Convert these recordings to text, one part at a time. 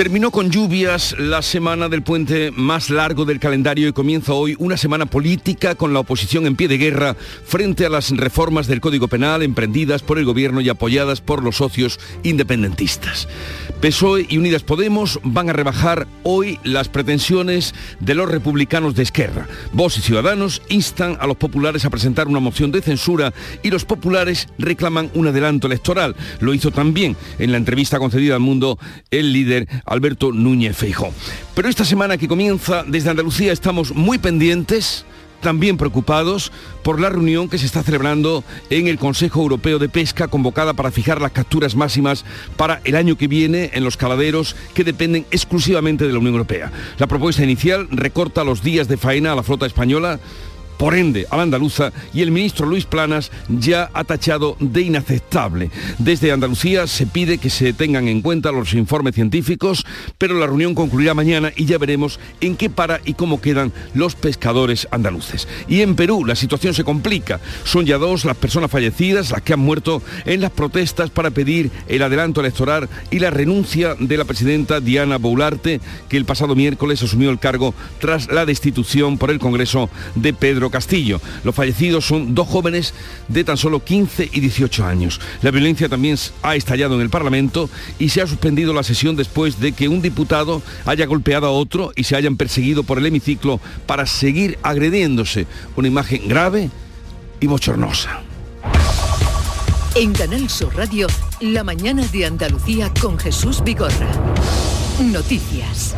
Terminó con lluvias la semana del puente más largo del calendario y comienza hoy una semana política con la oposición en pie de guerra frente a las reformas del Código Penal emprendidas por el Gobierno y apoyadas por los socios independentistas. PSOE y Unidas Podemos van a rebajar hoy las pretensiones de los republicanos de Esquerra. Vos y Ciudadanos instan a los populares a presentar una moción de censura y los populares reclaman un adelanto electoral. Lo hizo también en la entrevista concedida al mundo el líder Alberto Núñez Feijó. Pero esta semana que comienza desde Andalucía estamos muy pendientes también preocupados por la reunión que se está celebrando en el Consejo Europeo de Pesca convocada para fijar las capturas máximas para el año que viene en los caladeros que dependen exclusivamente de la Unión Europea. La propuesta inicial recorta los días de faena a la flota española por ende a la andaluza y el ministro Luis Planas ya ha tachado de inaceptable. Desde Andalucía se pide que se tengan en cuenta los informes científicos, pero la reunión concluirá mañana y ya veremos en qué para y cómo quedan los pescadores andaluces. Y en Perú la situación se complica. Son ya dos las personas fallecidas, las que han muerto en las protestas para pedir el adelanto electoral y la renuncia de la presidenta Diana Boularte, que el pasado miércoles asumió el cargo tras la destitución por el Congreso de Pedro Castillo. Los fallecidos son dos jóvenes de tan solo 15 y 18 años. La violencia también ha estallado en el Parlamento y se ha suspendido la sesión después de que un diputado haya golpeado a otro y se hayan perseguido por el hemiciclo para seguir agrediéndose. Una imagen grave y bochornosa. En Canal Sur Radio, la mañana de Andalucía con Jesús Vigorra. Noticias.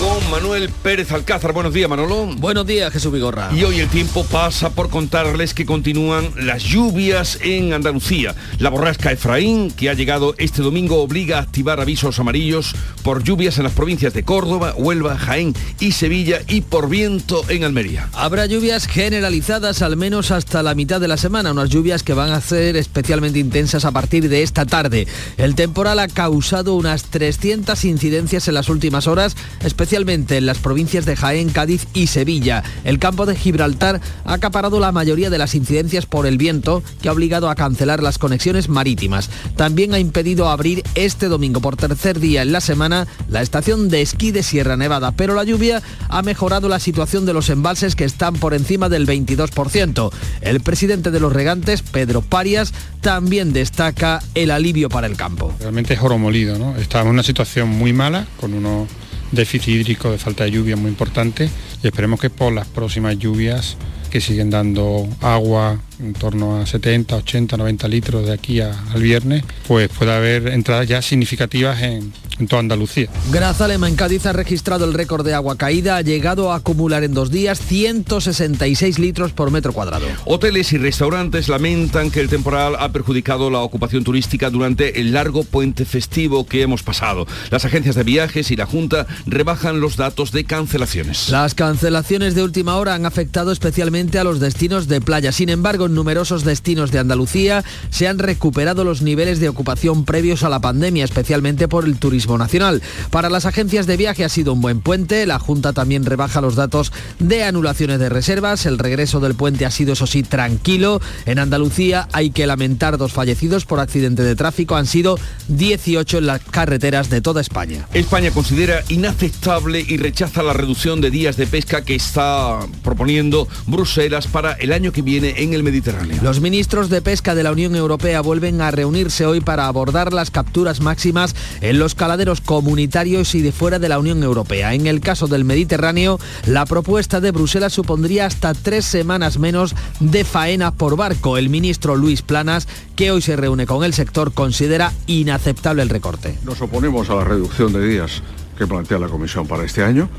Con Manuel Pérez Alcázar. Buenos días, Manolo. Buenos días, Jesús Vigorra. Y hoy el tiempo pasa por contarles que continúan las lluvias en Andalucía. La borrasca Efraín, que ha llegado este domingo, obliga a activar avisos amarillos por lluvias en las provincias de Córdoba, Huelva, Jaén y Sevilla y por viento en Almería. Habrá lluvias generalizadas al menos hasta la mitad de la semana, unas lluvias que van a ser especialmente intensas a partir de esta tarde. El temporal ha causado unas 300 incidencias en las últimas horas, especialmente especialmente en las provincias de Jaén, Cádiz y Sevilla. El campo de Gibraltar ha acaparado la mayoría de las incidencias por el viento, que ha obligado a cancelar las conexiones marítimas. También ha impedido abrir este domingo por tercer día en la semana la estación de esquí de Sierra Nevada, pero la lluvia ha mejorado la situación de los embalses que están por encima del 22%. El presidente de los regantes, Pedro Parias, también destaca el alivio para el campo. Realmente es oro molido, ¿no? En una situación muy mala, con unos déficit hídrico de falta de lluvia muy importante y esperemos que por las próximas lluvias que siguen dando agua en torno a 70, 80, 90 litros de aquí al viernes, pues puede haber entradas ya significativas en, en toda Andalucía. Grazalema en Cádiz ha registrado el récord de agua caída, ha llegado a acumular en dos días 166 litros por metro cuadrado. Hoteles y restaurantes lamentan que el temporal ha perjudicado la ocupación turística durante el largo puente festivo que hemos pasado. Las agencias de viajes y la Junta rebajan los datos de cancelaciones. Las cancelaciones de última hora han afectado especialmente a los destinos de playa. Sin embargo, en numerosos destinos de Andalucía se han recuperado los niveles de ocupación previos a la pandemia, especialmente por el turismo nacional. Para las agencias de viaje ha sido un buen puente. La Junta también rebaja los datos de anulaciones de reservas. El regreso del puente ha sido, eso sí, tranquilo. En Andalucía hay que lamentar dos fallecidos por accidente de tráfico. Han sido 18 en las carreteras de toda España. España considera inaceptable y rechaza la reducción de días de pesca que está proponiendo Bruselas para el año que viene en el Mediterráneo. Los ministros de pesca de la Unión Europea vuelven a reunirse hoy para abordar las capturas máximas en los caladeros comunitarios y de fuera de la Unión Europea. En el caso del Mediterráneo, la propuesta de Bruselas supondría hasta tres semanas menos de faena por barco. El ministro Luis Planas, que hoy se reúne con el sector, considera inaceptable el recorte. Nos oponemos a la reducción de días que plantea la Comisión para este año.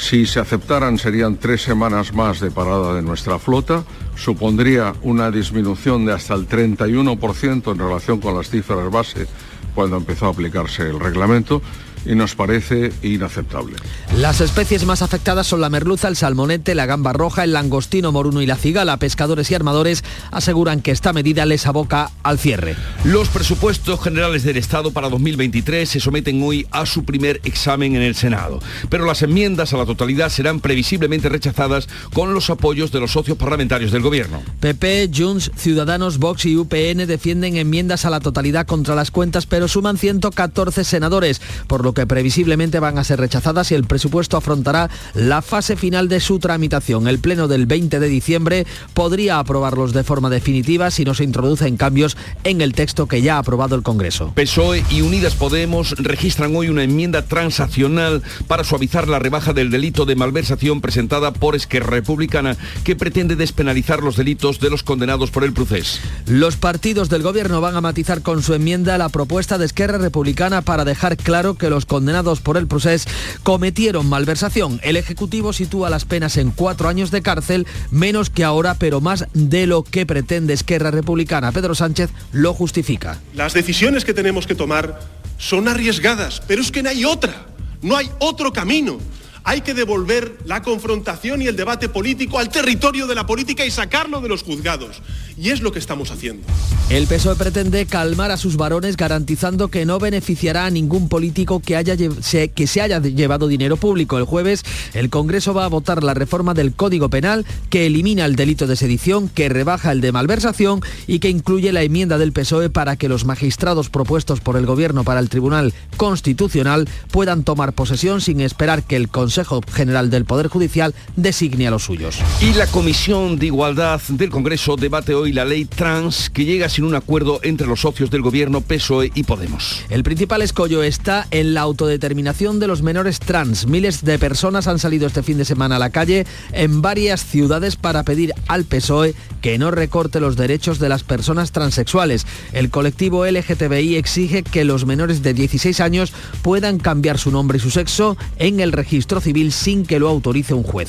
Si se aceptaran serían tres semanas más de parada de nuestra flota, supondría una disminución de hasta el 31% en relación con las cifras base cuando empezó a aplicarse el reglamento y nos parece inaceptable. Las especies más afectadas son la merluza, el salmonete, la gamba roja, el langostino moruno y la cigala. Pescadores y armadores aseguran que esta medida les aboca al cierre. Los presupuestos generales del Estado para 2023 se someten hoy a su primer examen en el Senado, pero las enmiendas a la totalidad serán previsiblemente rechazadas con los apoyos de los socios parlamentarios del Gobierno. PP, Junts, Ciudadanos, Vox y UPN defienden enmiendas a la totalidad contra las cuentas, pero suman 114 senadores, por lo que previsiblemente van a ser rechazadas y el presupuesto afrontará la fase final de su tramitación. El pleno del 20 de diciembre podría aprobarlos de forma definitiva si no se introducen cambios en el texto que ya ha aprobado el Congreso. PSOE y Unidas Podemos registran hoy una enmienda transaccional para suavizar la rebaja del delito de malversación presentada por Esquerra Republicana que pretende despenalizar los delitos de los condenados por el procés. Los partidos del gobierno van a matizar con su enmienda la propuesta de Esquerra Republicana para dejar claro que los condenados por el procés cometieron malversación. El Ejecutivo sitúa las penas en cuatro años de cárcel, menos que ahora, pero más de lo que pretende Esquerra Republicana. Pedro Sánchez lo justifica. Las decisiones que tenemos que tomar son arriesgadas, pero es que no hay otra, no hay otro camino. Hay que devolver la confrontación y el debate político al territorio de la política y sacarlo de los juzgados. Y es lo que estamos haciendo. El PSOE pretende calmar a sus varones garantizando que no beneficiará a ningún político que, haya, que se haya llevado dinero público. El jueves el Congreso va a votar la reforma del Código Penal que elimina el delito de sedición, que rebaja el de malversación y que incluye la enmienda del PSOE para que los magistrados propuestos por el Gobierno para el Tribunal Constitucional puedan tomar posesión sin esperar que el Consejo General del Poder Judicial designe a los suyos. Y la Comisión de Igualdad del Congreso debate hoy la ley trans que llega sin un acuerdo entre los socios del gobierno PSOE y Podemos. El principal escollo está en la autodeterminación de los menores trans. Miles de personas han salido este fin de semana a la calle en varias ciudades para pedir al PSOE que no recorte los derechos de las personas transexuales. El colectivo LGTBI exige que los menores de 16 años puedan cambiar su nombre y su sexo en el registro civil sin que lo autorice un juez.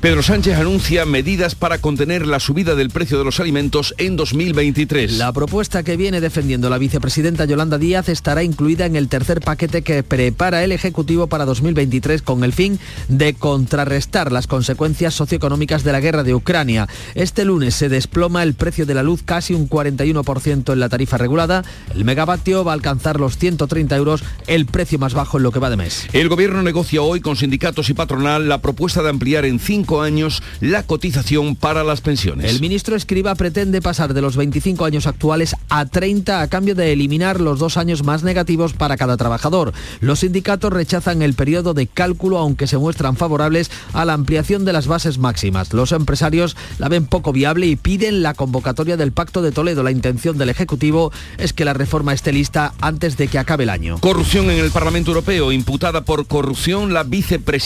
Pedro Sánchez anuncia medidas para contener la subida del precio de los alimentos en 2023. La propuesta que viene defendiendo la vicepresidenta Yolanda Díaz estará incluida en el tercer paquete que prepara el Ejecutivo para 2023 con el fin de contrarrestar las consecuencias socioeconómicas de la guerra de Ucrania. Este lunes se desploma el precio de la luz casi un 41% en la tarifa regulada. El megavatio va a alcanzar los 130 euros, el precio más bajo en lo que va de mes. El gobierno negocia hoy con sindicatos y patronal la propuesta de ampliar en cinco años la cotización para las pensiones. El ministro Escriba pretende pasar de los 25 años actuales a 30 a cambio de eliminar los dos años más negativos para cada trabajador. Los sindicatos rechazan el periodo de cálculo aunque se muestran favorables a la ampliación de las bases máximas. Los empresarios la ven poco viable y piden la convocatoria del Pacto de Toledo. La intención del Ejecutivo es que la reforma esté lista antes de que acabe el año. Corrupción en el Parlamento Europeo, imputada por corrupción la vicepresidenta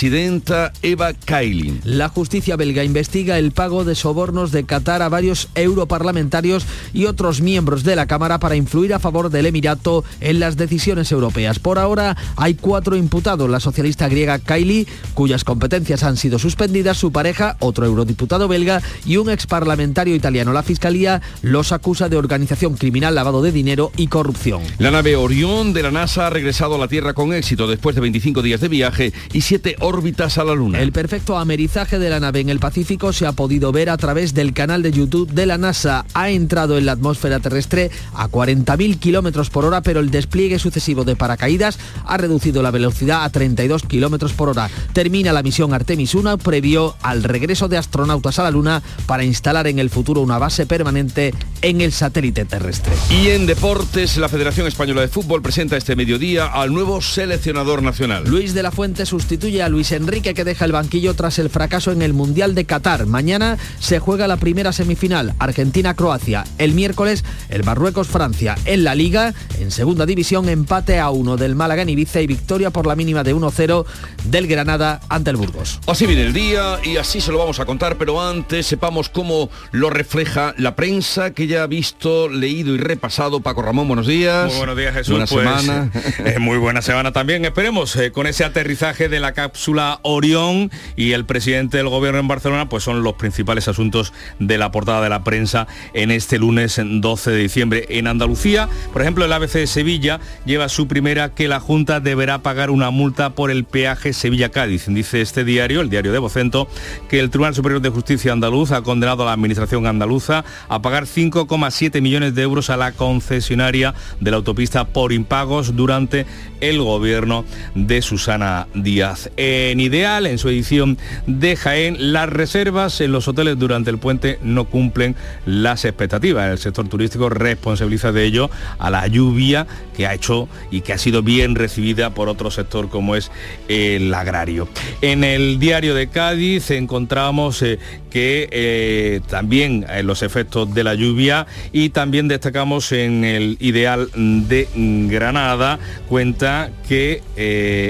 Eva Kaili. La justicia belga investiga el pago de sobornos de Qatar a varios europarlamentarios y otros miembros de la Cámara para influir a favor del Emirato en las decisiones europeas. Por ahora hay cuatro imputados. La socialista griega Kaili, cuyas competencias han sido suspendidas, su pareja, otro eurodiputado belga y un exparlamentario italiano. La Fiscalía los acusa de organización criminal, lavado de dinero y corrupción. La nave Orión de la NASA ha regresado a la Tierra con éxito después de 25 días de viaje y siete órbitas a la Luna. El perfecto amerizaje de la nave en el Pacífico se ha podido ver a través del canal de YouTube de la NASA. Ha entrado en la atmósfera terrestre a 40.000 kilómetros por hora, pero el despliegue sucesivo de paracaídas ha reducido la velocidad a 32 kilómetros por hora. Termina la misión Artemis 1 previo al regreso de astronautas a la Luna para instalar en el futuro una base permanente en el satélite terrestre. Y en deportes, la Federación Española de Fútbol presenta este mediodía al nuevo seleccionador nacional. Luis de la Fuente sustituye a Luis Enrique que deja el banquillo tras el fracaso en el Mundial de Qatar. Mañana se juega la primera semifinal, Argentina-Croacia. El miércoles, el Marruecos-Francia. En la Liga, en segunda división, empate a uno del Málaga en Ibiza y victoria por la mínima de 1-0 del Granada ante el Burgos. Así viene el día y así se lo vamos a contar, pero antes sepamos cómo lo refleja la prensa que ya ha visto, leído y repasado. Paco Ramón, buenos días. Muy buenos días, Jesús. Buena Pues, semana. eh, muy buena semana también. Esperemos eh, con ese aterrizaje de la cápsula Orión y el presidente del gobierno en Barcelona, pues son los principales asuntos de la portada de la prensa en este lunes 12 de diciembre. En Andalucía, por ejemplo, el ABC de Sevilla lleva su primera que la Junta deberá pagar una multa por el peaje Sevilla-Cádiz. Dice este diario, el diario de Vocento, que el Tribunal Superior de Justicia andaluz ha condenado a la Administración andaluza a pagar 5,7 millones de euros a la concesionaria de la autopista por impagos durante el gobierno de Susana Díaz. En Ideal, en su edición de Jaén, las reservas en los hoteles durante el puente no cumplen las expectativas. El sector turístico responsabiliza de ello a la lluvia que ha hecho y que ha sido bien recibida por otro sector como es el agrario. En el diario de Cádiz encontramos eh, que eh, también eh, los efectos de la lluvia y también destacamos en el ideal de Granada cuenta que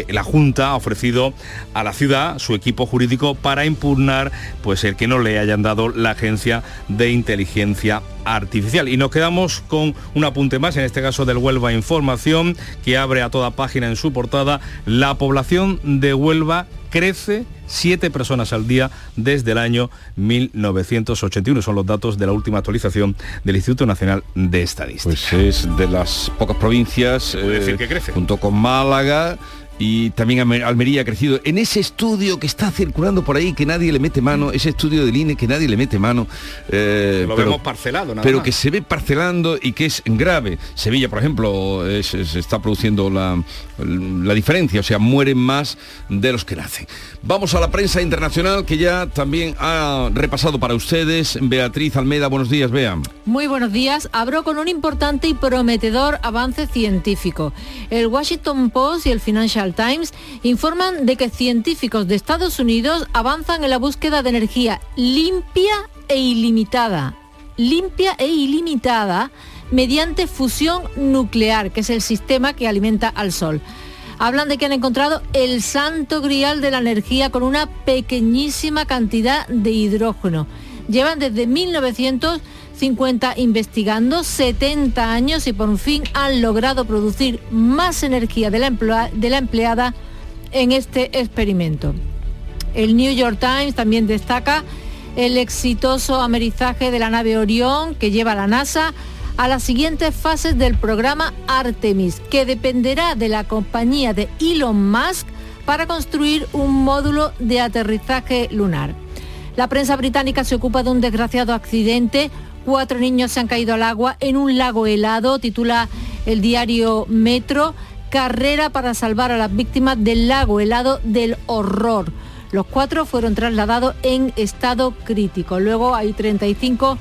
la Junta ha ofrecido a la ciudad su equipo jurídico para impugnar pues el que no le hayan dado la agencia de inteligencia artificial. Y nos quedamos con un apunte más, en este caso del Huelva Información, que abre a toda página en su portada, la población de Huelva crece siete personas al día desde el año 1981. Son los datos de la última actualización del Instituto Nacional de Estadística. Pues es de las pocas provincias, decir que crece. junto con Málaga, y también Almería ha crecido. En ese estudio que está circulando por ahí, que nadie le mete mano, ese estudio del INE que nadie le mete mano. Eh, Lo vemos parcelado, nada Pero que se ve parcelando y que es grave. Sevilla, por ejemplo, se está produciendo la, la diferencia, o sea, mueren más de los que nacen. Vamos a la prensa internacional que ya también ha repasado para ustedes. Beatriz Almeida, buenos días, vean. Muy buenos días. Abro con un importante y prometedor avance científico. El Washington Post y el Financial Times informan de que científicos de Estados Unidos avanzan en la búsqueda de energía limpia e ilimitada. Limpia e ilimitada mediante fusión nuclear, que es el sistema que alimenta al Sol. Hablan de que han encontrado el santo grial de la energía con una pequeñísima cantidad de hidrógeno. Llevan desde 1950 investigando 70 años y por fin han logrado producir más energía de la, de la empleada en este experimento. El New York Times también destaca el exitoso amerizaje de la nave Orión que lleva la NASA a las siguientes fases del programa Artemis, que dependerá de la compañía de Elon Musk para construir un módulo de aterrizaje lunar. La prensa británica se ocupa de un desgraciado accidente. Cuatro niños se han caído al agua en un lago helado, titula el diario Metro, carrera para salvar a las víctimas del lago helado del horror. Los cuatro fueron trasladados en estado crítico. Luego hay 35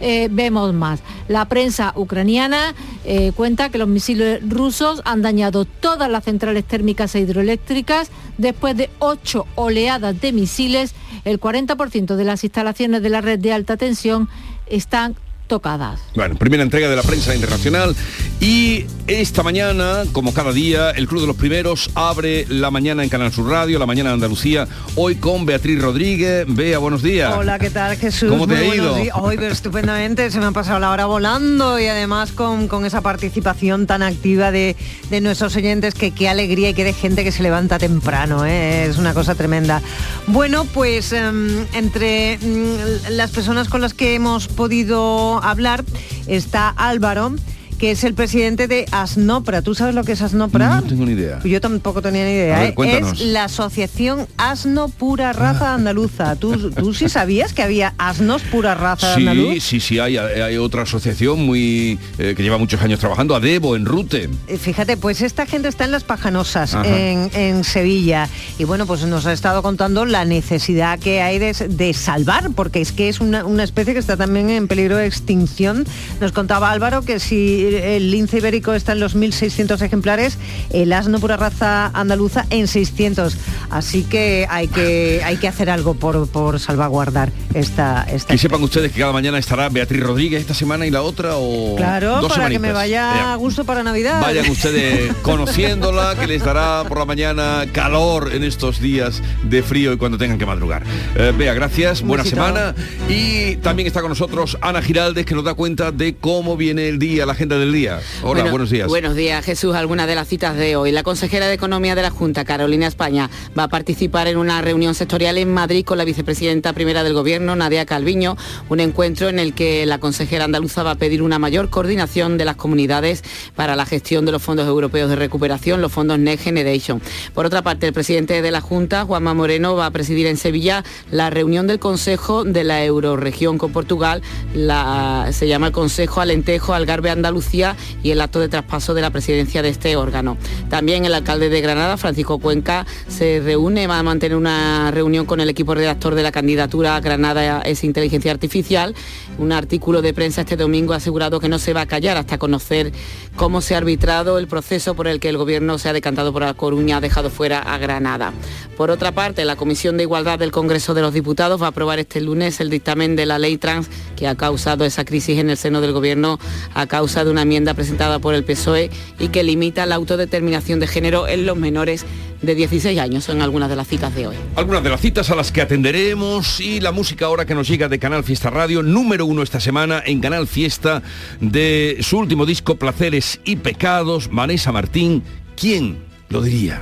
eh, vemos más. La prensa ucraniana eh, cuenta que los misiles rusos han dañado todas las centrales térmicas e hidroeléctricas. Después de ocho oleadas de misiles, el 40% de las instalaciones de la red de alta tensión están tocadas. Bueno, primera entrega de la prensa internacional y esta mañana, como cada día, el Club de los Primeros abre la mañana en Canal Sur Radio, la mañana de Andalucía, hoy con Beatriz Rodríguez. Bea, buenos días. Hola, ¿qué tal Jesús? ¿Cómo te ha ido? Hoy estupendamente, se me ha pasado la hora volando y además con, con esa participación tan activa de, de, nuestros oyentes, que qué alegría y qué de gente que se levanta temprano, ¿eh? es una cosa tremenda. Bueno, pues um, entre um, las personas con las que hemos podido hablar está Álvaro que es el presidente de Asnopra. ¿Tú sabes lo que es Asnopra? No tengo ni idea. Yo tampoco tenía ni idea. Ver, ¿eh? es la Asociación Asno Pura Raza ah. Andaluza. ¿Tú, ¿Tú, sí sabías que había asnos pura raza sí, andaluz? Sí, sí, hay, hay otra asociación muy eh, que lleva muchos años trabajando, Adebo, en Rute. Eh, fíjate, pues esta gente está en Las Pajanosas, en, en, Sevilla. Y bueno, pues nos ha estado contando la necesidad que hay de, de salvar, porque es que es una, una especie que está también en peligro de extinción. Nos contaba Álvaro que si el lince ibérico está en los 1.600 ejemplares, el asno pura raza andaluza en 600. Así que hay que, hay que hacer algo por, por salvaguardar esta, esta... Y sepan ustedes que cada mañana estará Beatriz Rodríguez esta semana y la otra o Claro, dos para que me vaya a gusto para Navidad. Vayan ustedes conociéndola, que les dará por la mañana calor en estos días de frío y cuando tengan que madrugar. Eh, Bea, gracias, buena semana. Y también está con nosotros Ana Giraldes, que nos da cuenta de cómo viene el día, la agenda del día. Hola, Bueno, buenos días. Buenos días, Jesús. Algunas de las citas de hoy. La consejera de Economía de la Junta, Carolina España, va a participar en una reunión sectorial en Madrid con la vicepresidenta primera del Gobierno, Nadia Calviño, un encuentro en el que la consejera andaluza va a pedir una mayor coordinación de las comunidades para la gestión de los fondos europeos de recuperación, los fondos Next Generation. Por otra parte, el presidente de la Junta, Juanma Moreno, va a presidir en Sevilla la reunión del Consejo de la Euroregión con Portugal. La- se llama el Consejo Alentejo, Algarve, Andalucía y el acto de traspaso de la presidencia de este órgano. También el alcalde de Granada, Francisco Cuenca, se reúne, va a mantener una reunión con el equipo redactor de la candidatura Granada es Inteligencia Artificial. Un artículo de prensa este domingo ha asegurado que no se va a callar hasta conocer cómo se ha arbitrado el proceso por el que el gobierno se ha decantado por La Coruña, ha dejado fuera a Granada. Por otra parte, la Comisión de Igualdad del Congreso de los Diputados va a aprobar este lunes el dictamen de la ley trans que ha causado esa crisis en el seno del gobierno a causa de una enmienda presentada por el PSOE y que limita la autodeterminación de género en los menores de 16 años. Son algunas de las citas de hoy. Algunas de las citas a las que atenderemos y la música ahora que nos llega de Canal Fiesta Radio, número uno esta semana en Canal Fiesta de su último disco Placeres y Pecados, Vanessa Martín. ¿Quién lo diría?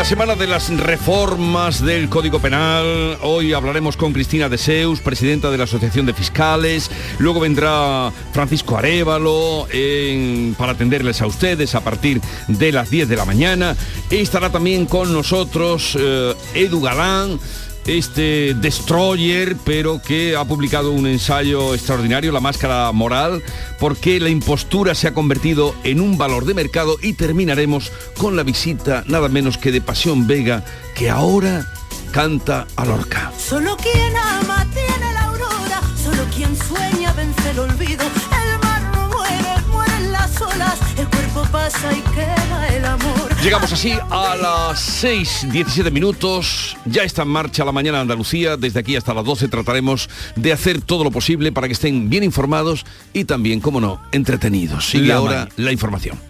La semana de las reformas del Código Penal, hoy hablaremos con Cristina de Seus, presidenta de la Asociación de Fiscales. Luego vendrá Francisco Arevalo para atenderles a ustedes a partir de las 10 de la mañana. Estará también con nosotros eh, Edu Galán este destroyer, pero que ha publicado un ensayo extraordinario, La Máscara Moral, porque la impostura se ha convertido en un valor de mercado y terminaremos con la visita nada menos que de Pasión Vega, que ahora canta a Lorca. Solo quien ama tiene la aurora. Solo quien sueña vence el olvido. El cuerpo pasa y queda el amor. Llegamos así a las 6.17 minutos. Ya está en marcha la mañana de Andalucía. Desde aquí hasta las 12 trataremos de hacer todo lo posible para que estén bien informados y también, como no, entretenidos. Sigue La ahora la información.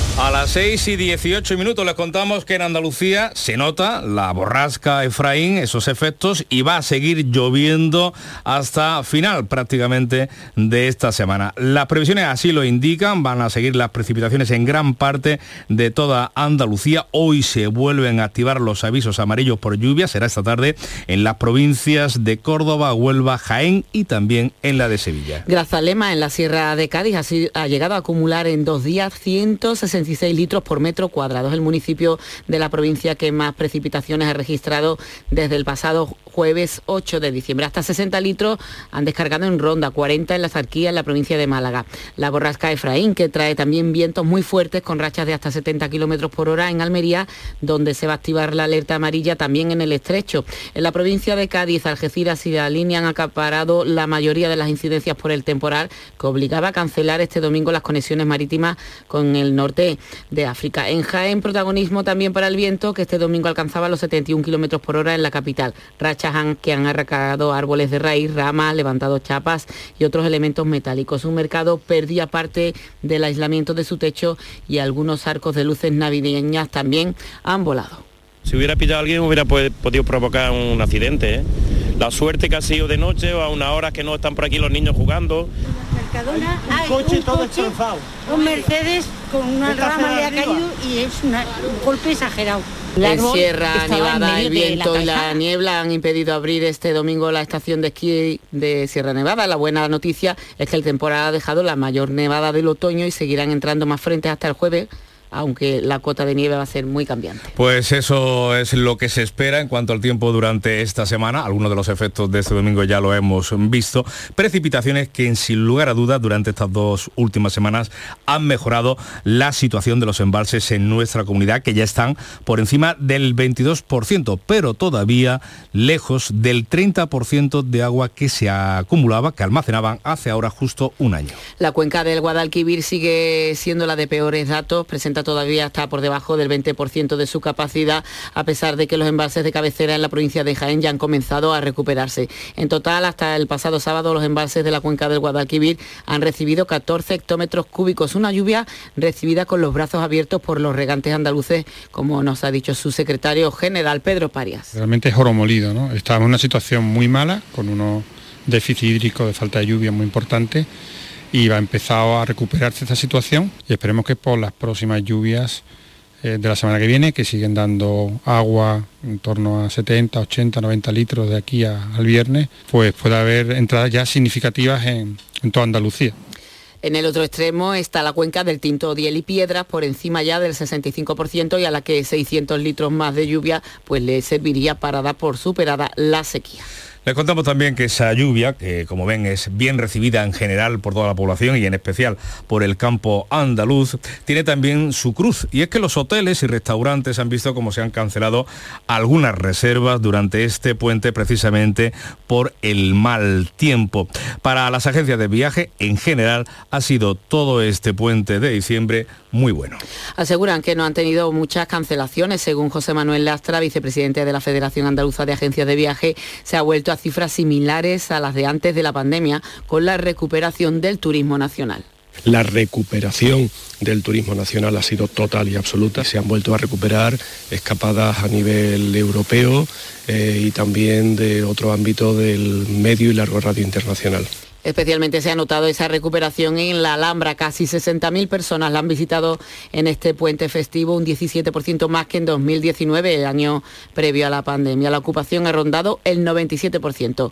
A las 6 y 18 minutos les contamos que en Andalucía se nota la borrasca Efraín, esos efectos, y va a seguir lloviendo hasta final prácticamente de esta semana. Las previsiones así lo indican, van a seguir las precipitaciones en gran parte de toda Andalucía. Hoy se vuelven a activar los avisos amarillos por lluvia, será esta tarde en las provincias de Córdoba, Huelva, Jaén y también en la de Sevilla. Grazalema, en la Sierra de Cádiz, ha, llegado a acumular en dos días 166 litros por metro cuadrado. Es el municipio de la provincia que más precipitaciones ha registrado desde el pasado jueves 8 de diciembre. Hasta 60 litros han descargado en Ronda, 40 en la Zarquía, en la provincia de Málaga. La borrasca Efraín, que trae también vientos muy fuertes con rachas de hasta 70 kilómetros por hora en Almería, donde se va a activar la alerta amarilla también en el estrecho. En la provincia de Cádiz, Algeciras y la línea han acaparado la mayoría de las incidencias por el temporal que obligaba a cancelar este domingo las conexiones marítimas con el norte de África. En Jaén, protagonismo también para el viento, que este domingo alcanzaba los 71 kilómetros por hora en la capital. Han- que han arrancado árboles de raíz, ramas, levantado chapas y otros elementos metálicos. Un mercado perdía parte del aislamiento de su techo y algunos arcos de luces navideñas también han volado. Si hubiera pillado alguien hubiera podido provocar un accidente. ¿eh? La suerte que ha sido de noche o a una hora que no están por aquí los niños jugando. Mercadona hay un coche, un Mercedes con una Está rama le ha caído y es una- un golpe exagerado. En árbol Sierra Nevada, el de la viento y la niebla han impedido abrir este domingo la estación de esquí de Sierra Nevada. La buena noticia es que el temporal ha dejado la mayor nevada del otoño y seguirán entrando más frentes hasta el jueves, aunque la cota de nieve va a ser muy cambiante. Pues eso es lo que se espera en cuanto al tiempo durante esta semana. Algunos de los efectos de este domingo ya lo hemos visto. Precipitaciones que sin lugar a dudas durante estas dos últimas semanas han mejorado la situación de los embalses en nuestra comunidad, que ya están por encima del 22%, pero todavía lejos del 30% de agua que se acumulaba, que almacenaban hace ahora justo un año. La cuenca del Guadalquivir sigue siendo la de peores datos, todavía está por debajo del 20% de su capacidad, a pesar de que los embalses de cabecera en la provincia de Jaén ya han comenzado a recuperarse. En total, hasta el pasado sábado, los embalses de la cuenca del Guadalquivir han recibido 14 hectómetros cúbicos, una lluvia recibida con los brazos abiertos por los regantes andaluces, como nos ha dicho su secretario general Pedro Parias. Realmente es oro molido, ¿no? Estamos en una situación muy mala, con unos déficit hídrico de falta de lluvia muy importante y va a empezar a recuperarse esta situación y esperemos que por las próximas lluvias eh, de la semana que viene, que siguen dando agua en torno a 70, 80, 90 litros de aquí al viernes, pues pueda haber entradas ya significativas en, en toda Andalucía. En el otro extremo está la cuenca del Tinto Diel y Piedras, por encima ya del 65% y a la que 600 litros más de lluvia pues le serviría para dar por superada la sequía. Les contamos también que esa lluvia, que como ven es bien recibida en general por toda la población y en especial por el campo andaluz, tiene también su cruz. Y es que los hoteles y restaurantes han visto cómo se han cancelado algunas reservas durante este puente precisamente por el mal tiempo. Para las agencias de viaje en general ha sido todo este puente de diciembre muy bueno. Aseguran que no han tenido muchas cancelaciones. Según José Manuel Lastra, vicepresidente de la Federación Andaluza de Agencias de Viaje, se ha vuelto a cifras similares a las de antes de la pandemia con la recuperación del turismo nacional. La recuperación del turismo nacional ha sido total y absoluta. Se han vuelto a recuperar escapadas a nivel europeo eh, y también de otro ámbito del medio y largo radio internacional. Especialmente se ha notado esa recuperación en la Alhambra. Casi 60.000 personas la han visitado en este puente festivo, un 17% más que en 2019, el año previo a la pandemia. La ocupación ha rondado el 97%,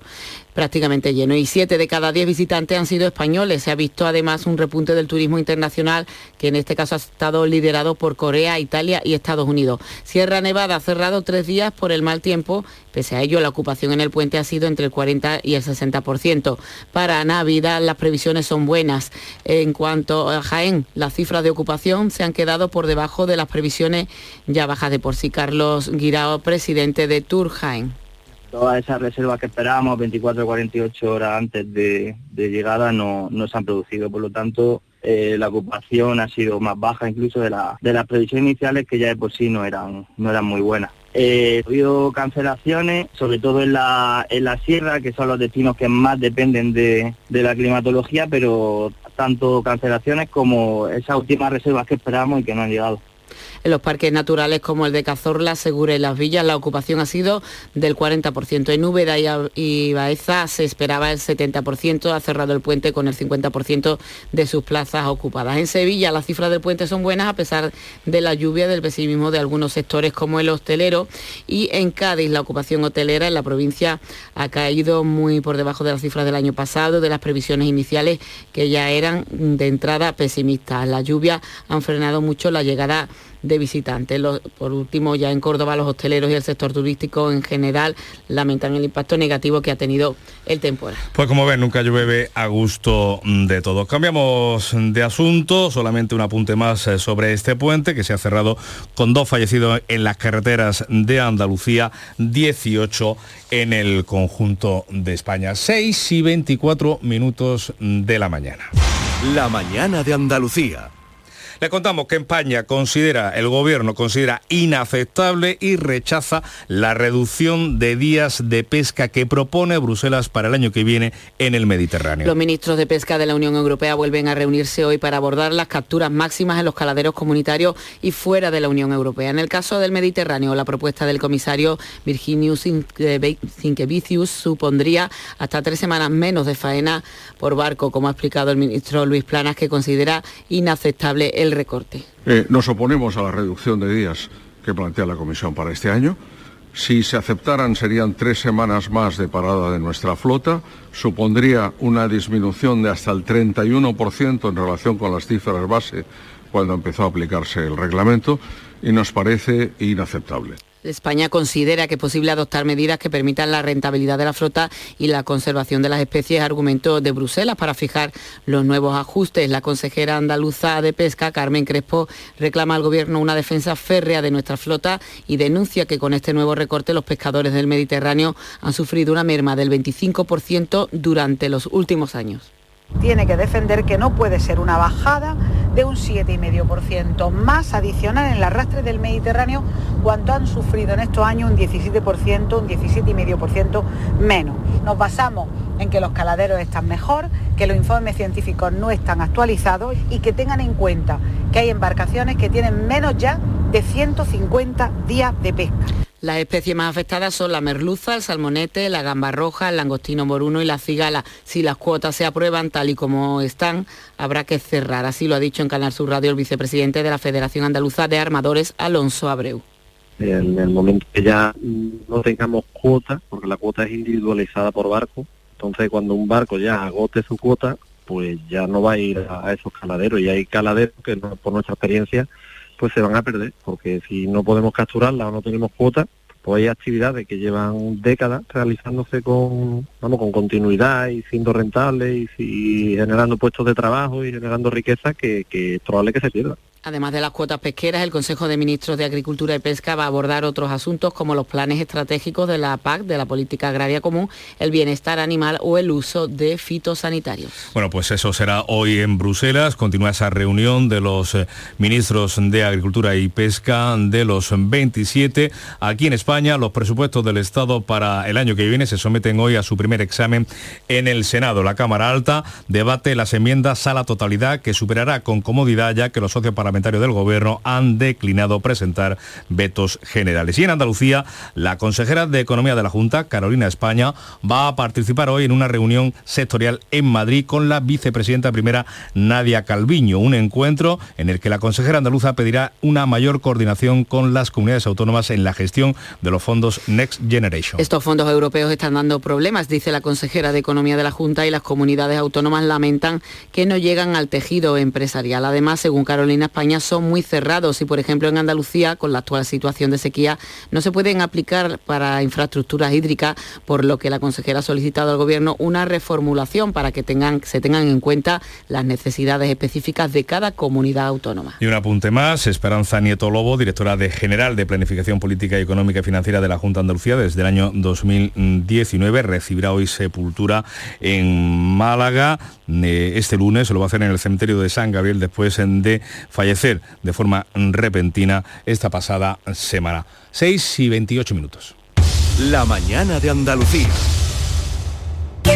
prácticamente lleno. Y 7 de cada 10 visitantes han sido españoles. Se ha visto además un repunte del turismo internacional, que en este caso ha estado liderado por Corea, Italia y Estados Unidos. Sierra Nevada ha cerrado tres días por el mal tiempo. Pese a ello, la ocupación en el puente ha sido entre el 40 y el 60%. Para Navidad las previsiones son buenas. En cuanto a Jaén, las cifras de ocupación se han quedado por debajo de las previsiones ya bajas de por sí. Carlos Guirao, presidente de Tour Jaén. Todas esas reservas que esperábamos 24 o 48 horas antes de, de llegada no, no se han producido. Por lo tanto, eh, la ocupación ha sido más baja incluso de, la- de las previsiones iniciales que ya de por sí no eran, no eran muy buenas. Eh, ha habido cancelaciones, sobre todo en la, en la sierra, que son los destinos que más dependen de, de la climatología, pero tanto cancelaciones como esas últimas reservas que esperábamos y que no han llegado. En los parques naturales como el de Cazorla, Segura y Las Villas, la ocupación ha sido del 40%. En Úbeda y Baeza se esperaba el 70%, ha cerrado el puente con el 50% de sus plazas ocupadas. En Sevilla las cifras del puente son buenas a pesar de la lluvia, del pesimismo de algunos sectores como el hostelero. Y en Cádiz la ocupación hotelera en la provincia ha caído muy por debajo de las cifras del año pasado, de las previsiones iniciales que ya eran de entrada pesimistas. Las lluvias han frenado mucho la llegada de visitantes. Los- por último, ya en Córdoba los hosteleros y el sector turístico en general lamentan el impacto negativo que ha tenido el temporal. Pues como ven, nunca llueve a gusto de todos. Cambiamos de asunto, solamente un apunte más eh, sobre este puente que se ha cerrado con dos fallecidos en las carreteras de Andalucía, 18 en el conjunto de España. 6 y 24 minutos de la mañana. La mañana de Andalucía. Le contamos que España considera, el gobierno considera inaceptable y rechaza la reducción de días de pesca que propone Bruselas para el año que viene en el Mediterráneo. Los ministros de pesca de la Unión Europea vuelven a reunirse hoy para abordar las capturas máximas en los caladeros comunitarios y fuera de la Unión Europea. En el caso del Mediterráneo, la propuesta del comisario Virginius Sinkevicius supondría hasta tres semanas menos de faena por barco, como ha explicado el ministro Luis Planas, que considera inaceptable el recorte. Eh, nos oponemos a la reducción de días que plantea la Comisión para este año. Si se aceptaran serían tres semanas más de parada de nuestra flota, supondría una disminución de hasta el 31% en relación con las cifras base cuando empezó a aplicarse el reglamento y nos parece inaceptable. España considera que es posible adoptar medidas que permitan la rentabilidad de la flota y la conservación de las especies, argumento de Bruselas para fijar los nuevos ajustes. La consejera andaluza de Pesca, Carmen Crespo, reclama al Gobierno una defensa férrea de nuestra flota y denuncia que con este nuevo recorte los pescadores del Mediterráneo han sufrido una merma del 25% durante los últimos años tiene que defender que no puede ser una bajada de un 7,5% más adicional en el arrastre del Mediterráneo cuanto han sufrido en estos años un 17%, un 17,5% menos. Nos basamos en que los caladeros están mejor, que los informes científicos no están actualizados y que tengan en cuenta que hay embarcaciones que tienen menos ya de 150 días de pesca. Las especies más afectadas son la merluza, el salmonete, la gamba roja, el langostino moruno y la cigala. Si las cuotas se aprueban tal y como están, habrá que cerrar. Así lo ha dicho en Canal Sur Radio el vicepresidente de la Federación Andaluza de Armadores, Alonso Abreu. En el momento que ya no tengamos cuota, porque la cuota es individualizada por barco, entonces cuando un barco ya agote su cuota, pues ya no va a ir a esos caladeros. Y hay caladeros que por nuestra experiencia pues se van a perder, porque si no podemos capturarla o no tenemos cuota, pues hay actividades que llevan décadas realizándose con, vamos, con continuidad y siendo rentables y, generando puestos de trabajo y generando riqueza que, que es probable que se pierda. Además de las cuotas pesqueras, el Consejo de Ministros de Agricultura y Pesca va a abordar otros asuntos como los planes estratégicos de la PAC, de la Política Agraria Común, el bienestar animal o el uso de fitosanitarios. Bueno, pues eso será hoy en Bruselas. Continúa esa reunión de los eh, ministros de Agricultura y Pesca de los 27. Aquí en España, los presupuestos del Estado para el año que viene se someten hoy a su primer examen en el Senado. La Cámara Alta debate las enmiendas a la totalidad que superará con comodidad ya que los socios parlamentarios del Gobierno han declinado presentar vetos generales. Y en Andalucía, la consejera de Economía de la Junta, Carolina España, va a participar hoy en una reunión sectorial en Madrid con la vicepresidenta primera Nadia Calviño, un encuentro en el que la consejera andaluza pedirá una mayor coordinación con las comunidades autónomas en la gestión de los fondos Next Generation. Estos fondos europeos están dando problemas, dice la consejera de Economía de la Junta, y las comunidades autónomas lamentan que no llegan al tejido empresarial. Además, según Carolina España, son muy cerrados y, por ejemplo, en Andalucía, con la actual situación de sequía, no se pueden aplicar para infraestructuras hídricas, por lo que la consejera ha solicitado al Gobierno una reformulación para que tengan, se tengan en cuenta las necesidades específicas de cada comunidad autónoma. Y un apunte más, Esperanza Nieto Lobo, directora de General de Planificación Política, Económica y Financiera de la Junta de Andalucía desde el año 2019, recibirá hoy sepultura en Málaga. Eh, Este lunes se lo va a hacer en el cementerio de San Gabriel después de fallecer de forma repentina esta pasada semana. 6 y 28 minutos. La mañana de Andalucía.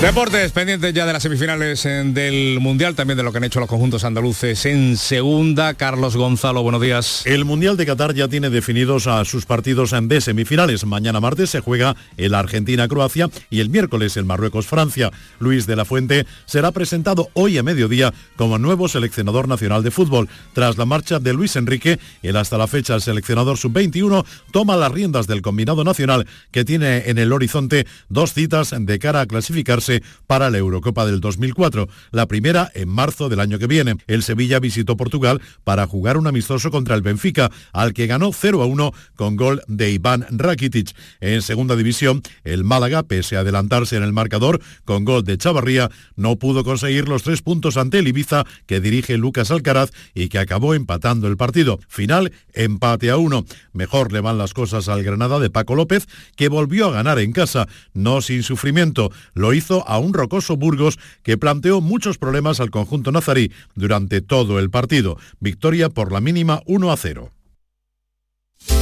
Deportes pendientes ya de las semifinales eh, del Mundial, también de lo que han hecho los conjuntos andaluces en segunda. Carlos Gonzalo, buenos días. El Mundial de Qatar ya tiene definidos a sus partidos de semifinales. Mañana martes se juega el Argentina-Croacia y el miércoles el Marruecos-Francia. Luis de la Fuente será presentado hoy a mediodía como nuevo seleccionador nacional de fútbol. Tras la marcha de Luis Enrique, el hasta la fecha el seleccionador sub-21 toma las riendas del combinado nacional que tiene en el horizonte dos citas de cara a clasificarse para la Eurocopa del 2004. La primera en marzo del año que viene. El Sevilla visitó Portugal para jugar un amistoso contra el Benfica, al que ganó 0 a 1 con gol de Iván Rakitic. En segunda división, el Málaga, pese a adelantarse en el marcador con gol de Chavarría, no pudo conseguir los tres puntos ante el Ibiza que dirige Lucas Alcaraz y que acabó empatando el partido. Final, empate a uno. Mejor le van las cosas al Granada de Paco López, que volvió a ganar en casa, no sin sufrimiento. Lo hizo a un rocoso Burgos que planteó muchos problemas al conjunto nazarí durante todo el partido. Victoria por la mínima 1 a 0.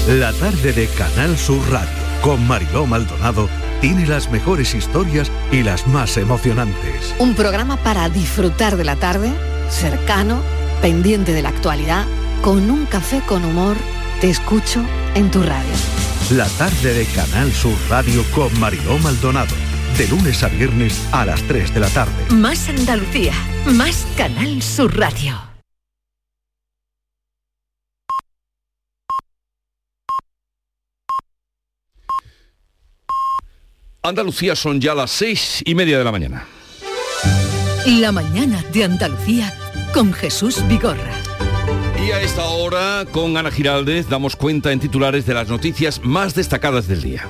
La tarde de Canal Sur Radio con Mariló Maldonado tiene las mejores historias y las más emocionantes. Un programa para disfrutar de la tarde, cercano, pendiente de la actualidad, con un café con humor. Te escucho en tu radio. La tarde de Canal Sur Radio con Mariló Maldonado. De lunes a viernes a las 3 de la tarde. Más Andalucía, más Canal Sur Radio. Andalucía son ya las seis y media de la mañana. La mañana de Andalucía con Jesús Vigorra. Y a esta hora, con Ana Giraldez, damos cuenta en titulares de las noticias más destacadas del día.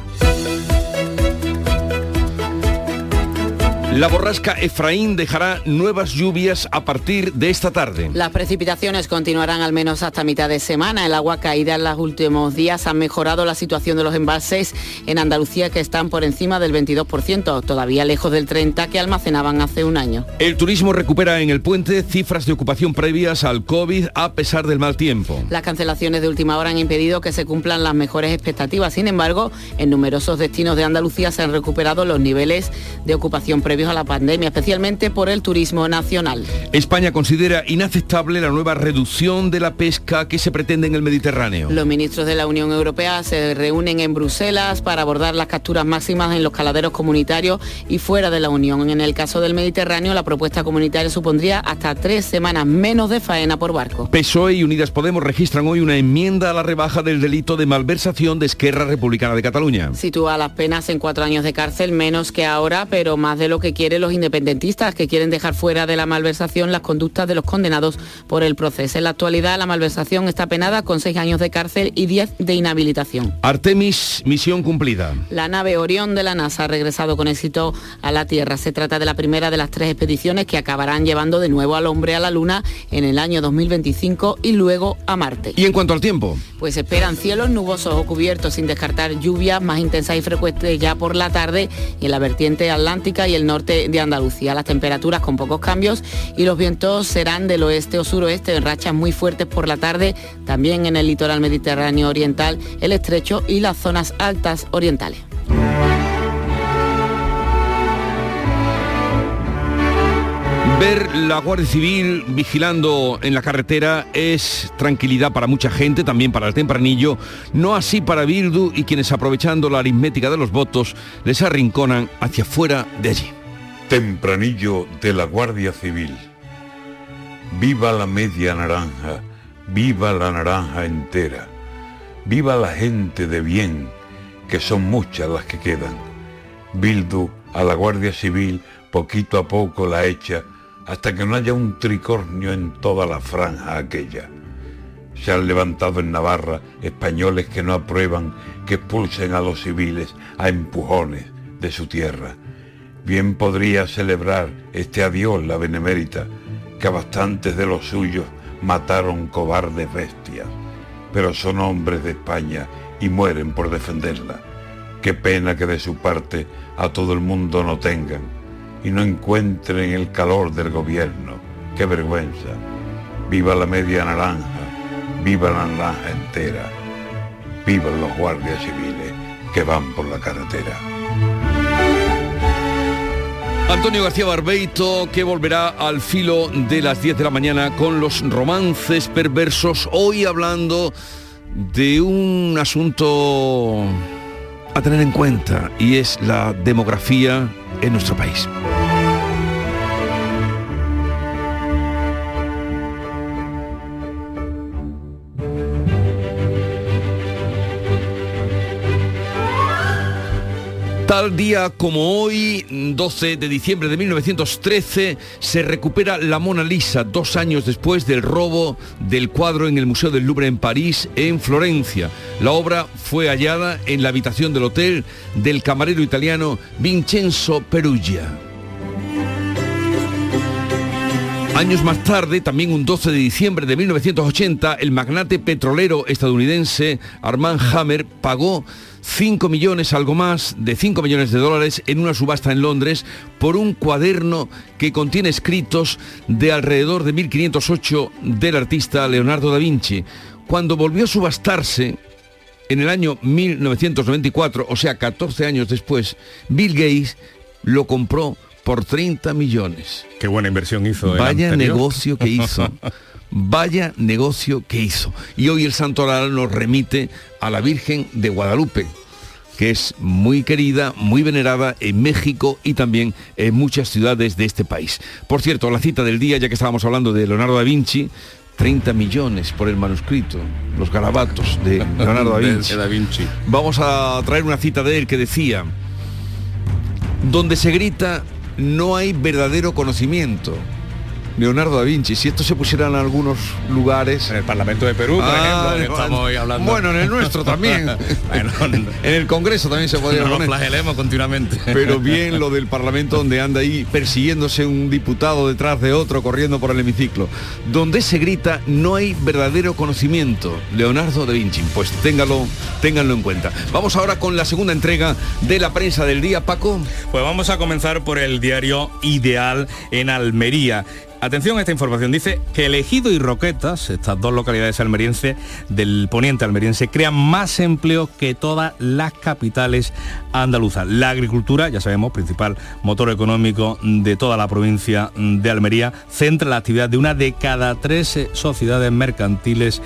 La borrasca Efraín dejará nuevas lluvias a partir de esta tarde. Las precipitaciones continuarán al menos hasta mitad de semana. El agua caída en los últimos días ha mejorado la situación de los embalses en Andalucía que están por encima del 22%, todavía lejos del 30% que almacenaban hace un año. El turismo recupera en el puente cifras de ocupación previas al COVID a pesar del mal tiempo. Las cancelaciones de última hora han impedido que se cumplan las mejores expectativas. Sin embargo, en numerosos destinos de Andalucía se han recuperado los niveles de ocupación previos a la pandemia, especialmente por el turismo nacional. España considera inaceptable la nueva reducción de la pesca que se pretende en el Mediterráneo. Los ministros de la Unión Europea se reúnen en Bruselas para abordar las capturas máximas en los caladeros comunitarios y fuera de la Unión. En el caso del Mediterráneo, la propuesta comunitaria supondría hasta tres semanas menos de faena por barco. PSOE y Unidas Podemos registran hoy una enmienda a la rebaja del delito de malversación de Esquerra Republicana de Cataluña. Sitúa las penas en cuatro años de cárcel, menos que ahora, pero más de lo que quieren los independentistas, que quieren dejar fuera de la malversación las conductas de los condenados por el proceso. En la actualidad, la malversación está penada con seis años de cárcel y diez de inhabilitación. Artemis, misión cumplida. La nave Orión de la NASA ha regresado con éxito a la Tierra. Se trata de la primera de las tres expediciones que acabarán llevando de nuevo al hombre a la Luna en el año 2025 y luego a Marte. ¿Y en cuanto al tiempo? Pues esperan cielos nubosos o cubiertos sin descartar lluvias más intensas y frecuentes ya por la tarde y en la vertiente atlántica y el norte de Andalucía. Las temperaturas con pocos cambios y los vientos serán del oeste o suroeste en rachas muy fuertes por la tarde, también en el litoral mediterráneo oriental, el estrecho y las zonas altas orientales. Ver la Guardia Civil vigilando en la carretera es tranquilidad para mucha gente, también para el tempranillo, no así para Bildu y quienes aprovechando la aritmética de los votos les arrinconan hacia fuera de allí. Tempranillo de la Guardia Civil. Viva la media naranja, viva la naranja entera. Viva la gente de bien, que son muchas las que quedan. Bildu a la Guardia Civil poquito a poco la echa hasta que no haya un tricornio en toda la franja aquella. Se han levantado en Navarra españoles que no aprueban que expulsen a los civiles a empujones de su tierra. Bien podría celebrar este adiós la benemérita, que a bastantes de los suyos mataron cobardes bestias, pero son hombres de España y mueren por defenderla. Qué pena que de su parte a todo el mundo no tengan y no encuentren el calor del gobierno. Qué vergüenza. Viva la media naranja, viva la naranja entera, vivan los guardias civiles que van por la carretera. Antonio García Barbeito, que volverá al filo de las 10 de la mañana con los romances perversos, hoy hablando de un asunto a tener en cuenta y es la demografía en nuestro país. Tal día como hoy, 12 de diciembre de 1913, se recupera la Mona Lisa, dos años después del robo del cuadro en el Museo del Louvre en París, en Florencia. La obra fue hallada en la habitación del hotel del camarero italiano Vincenzo Perugia. Años más tarde, también un 12 de diciembre de 1980, el magnate petrolero estadounidense Armand Hammer pagó 5 millones, algo más de 5 millones de dólares en una subasta en Londres por un cuaderno que contiene escritos de alrededor de 1508 del artista Leonardo da Vinci. Cuando volvió a subastarse, en el año 1994, o sea, 14 años después, Bill Gates lo compró por 30 millones. Qué buena inversión hizo. Vaya negocio que hizo. Vaya negocio que hizo. Y hoy el santoral nos remite a la Virgen de Guadalupe, que es muy querida, muy venerada en México y también en muchas ciudades de este país. Por cierto, la cita del día, ya que estábamos hablando de Leonardo da Vinci, 30 millones por el manuscrito, los garabatos de Leonardo da Vinci. Da Vinci. Vamos a traer una cita de él que decía, donde se grita no hay verdadero conocimiento. Leonardo da Vinci, si esto se pusiera en algunos lugares... En el Parlamento de Perú, por ejemplo, que estamos hoy hablando. Bueno, en el nuestro también. Bueno, en el Congreso también se podría no nos flagelemos continuamente. Pero bien lo del Parlamento donde anda ahí persiguiéndose un diputado detrás de otro, corriendo por el hemiciclo. Donde se grita no hay verdadero conocimiento. Leonardo da Vinci. Pues téngalo, ténganlo en cuenta. Vamos ahora con la segunda entrega de la prensa del día, Paco. Pues vamos a comenzar por el diario Ideal en Almería. Atención a esta información. Dice que Elegido y Roquetas, estas dos localidades almerienses del poniente almeriense, crean más empleo que todas las capitales andaluzas. La agricultura, ya sabemos, principal motor económico de toda la provincia de Almería, centra la actividad de una de cada tres sociedades mercantiles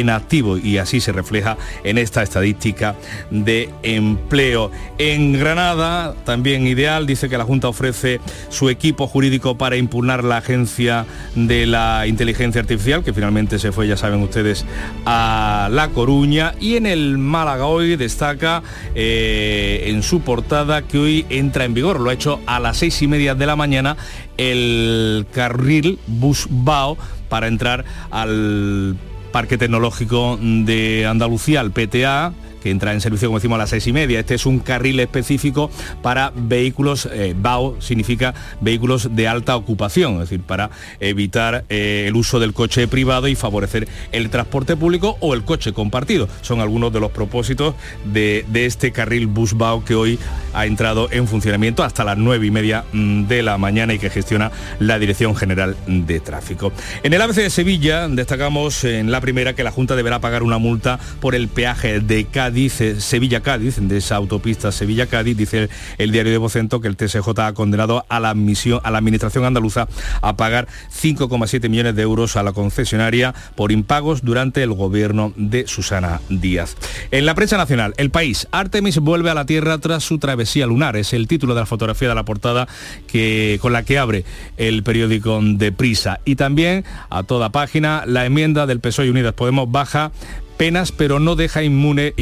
en activo y así se refleja en esta estadística de empleo. En Granada, también ideal, dice que la Junta ofrece su equipo jurídico para impugnar la agencia de la inteligencia artificial, que finalmente se fue, ya saben ustedes, a La Coruña. Y en el Málaga hoy destaca eh, en su portada que hoy entra en vigor, lo ha hecho a las seis y media de la mañana, el carril Busbao para entrar al Parque Tecnológico de Andalucía, el PTA, que entra en servicio, como decimos, a las seis y media. Este es un carril específico para vehículos, eh, BAO significa vehículos de alta ocupación, es decir, para evitar eh, el uso del coche privado y favorecer el transporte público o el coche compartido. Son algunos de los propósitos de, de este carril bus BAO que hoy ha entrado en funcionamiento hasta las nueve y media mm, de la mañana y que gestiona la Dirección General de Tráfico. En el ABC de Sevilla destacamos en la primera que la Junta deberá pagar una multa por el peaje de Cádiz, eh, Sevilla-Cádiz, de esa autopista Sevilla-Cádiz, dice el, diario de Vocento que el TSJ ha condenado a la, admisión, a la Administración andaluza a pagar 5,7 millones de euros a la concesionaria por impagos durante el gobierno de Susana Díaz. En la prensa nacional, El País, Artemis vuelve a la Tierra tras su travesía lunar. Es el título de la fotografía de la portada que, con la que abre el periódico de Prisa. Y también, a toda página, la enmienda del PSOE y Unidas Podemos baja penas, pero no deja impune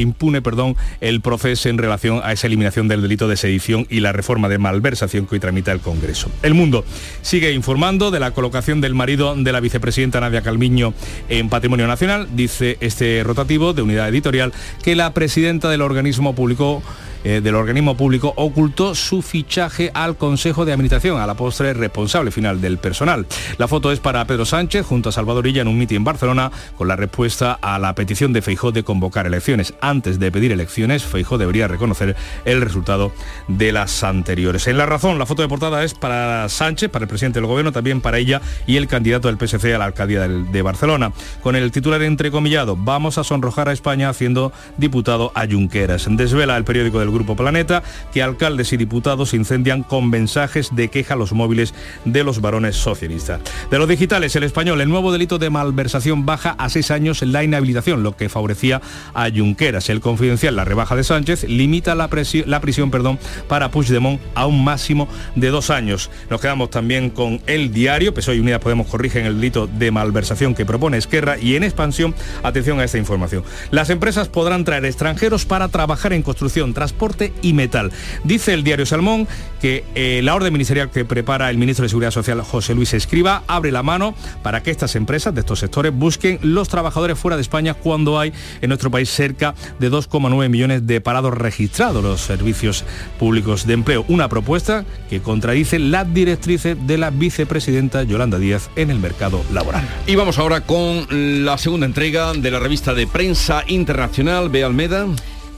perdón, el proceso en relación a esa eliminación del delito de sedición y la reforma de malversación que hoy tramita el Congreso. El Mundo sigue informando de la colocación del marido de la vicepresidenta Nadia Calviño en Patrimonio Nacional. Dice este rotativo de unidad editorial que la presidenta del organismo publicó eh, del organismo público ocultó su fichaje al Consejo de Administración, a la postre responsable final del personal. La foto es para Pedro Sánchez junto a Salvador Illa en un mitin en Barcelona con la respuesta a la petición de Feijó de convocar elecciones. Antes de pedir elecciones, Feijó debería reconocer el resultado de las anteriores. En la razón, la foto de portada es para Sánchez, para el presidente del gobierno, también para ella y el candidato del PSC a la alcaldía de Barcelona, con el titular entrecomillado, vamos a sonrojar a España haciendo diputado a Junqueras. Desvela el periódico del Grupo Planeta que alcaldes y diputados incendian con mensajes de queja los móviles de los varones socialistas. De los digitales, el español, el nuevo delito de malversación baja a seis años la inhabilitación, lo que favorecía a Junqueras. El confidencial, la rebaja de Sánchez, limita la, presi- la prisión perdón, para Puigdemont a un máximo de dos años. Nos quedamos también con el diario, PSOE y Unidas Podemos corrigen el delito de malversación que propone Esquerra y en expansión, atención a esta información. Las empresas podrán traer extranjeros para trabajar en construcción, transporte y metal. Dice el diario Salmón que eh, la orden ministerial que prepara el ministro de Seguridad Social, José Luis Escriba, abre la mano para que estas empresas de estos sectores busquen los trabajadores fuera de España cuando hay en nuestro país cerca de 2,9 millones de parados registrados los servicios públicos de empleo. Una propuesta que contradice las directrices de la vicepresidenta Yolanda Díaz en el mercado laboral. Y vamos ahora con la segunda entrega de la revista de prensa internacional, Bea Almeda.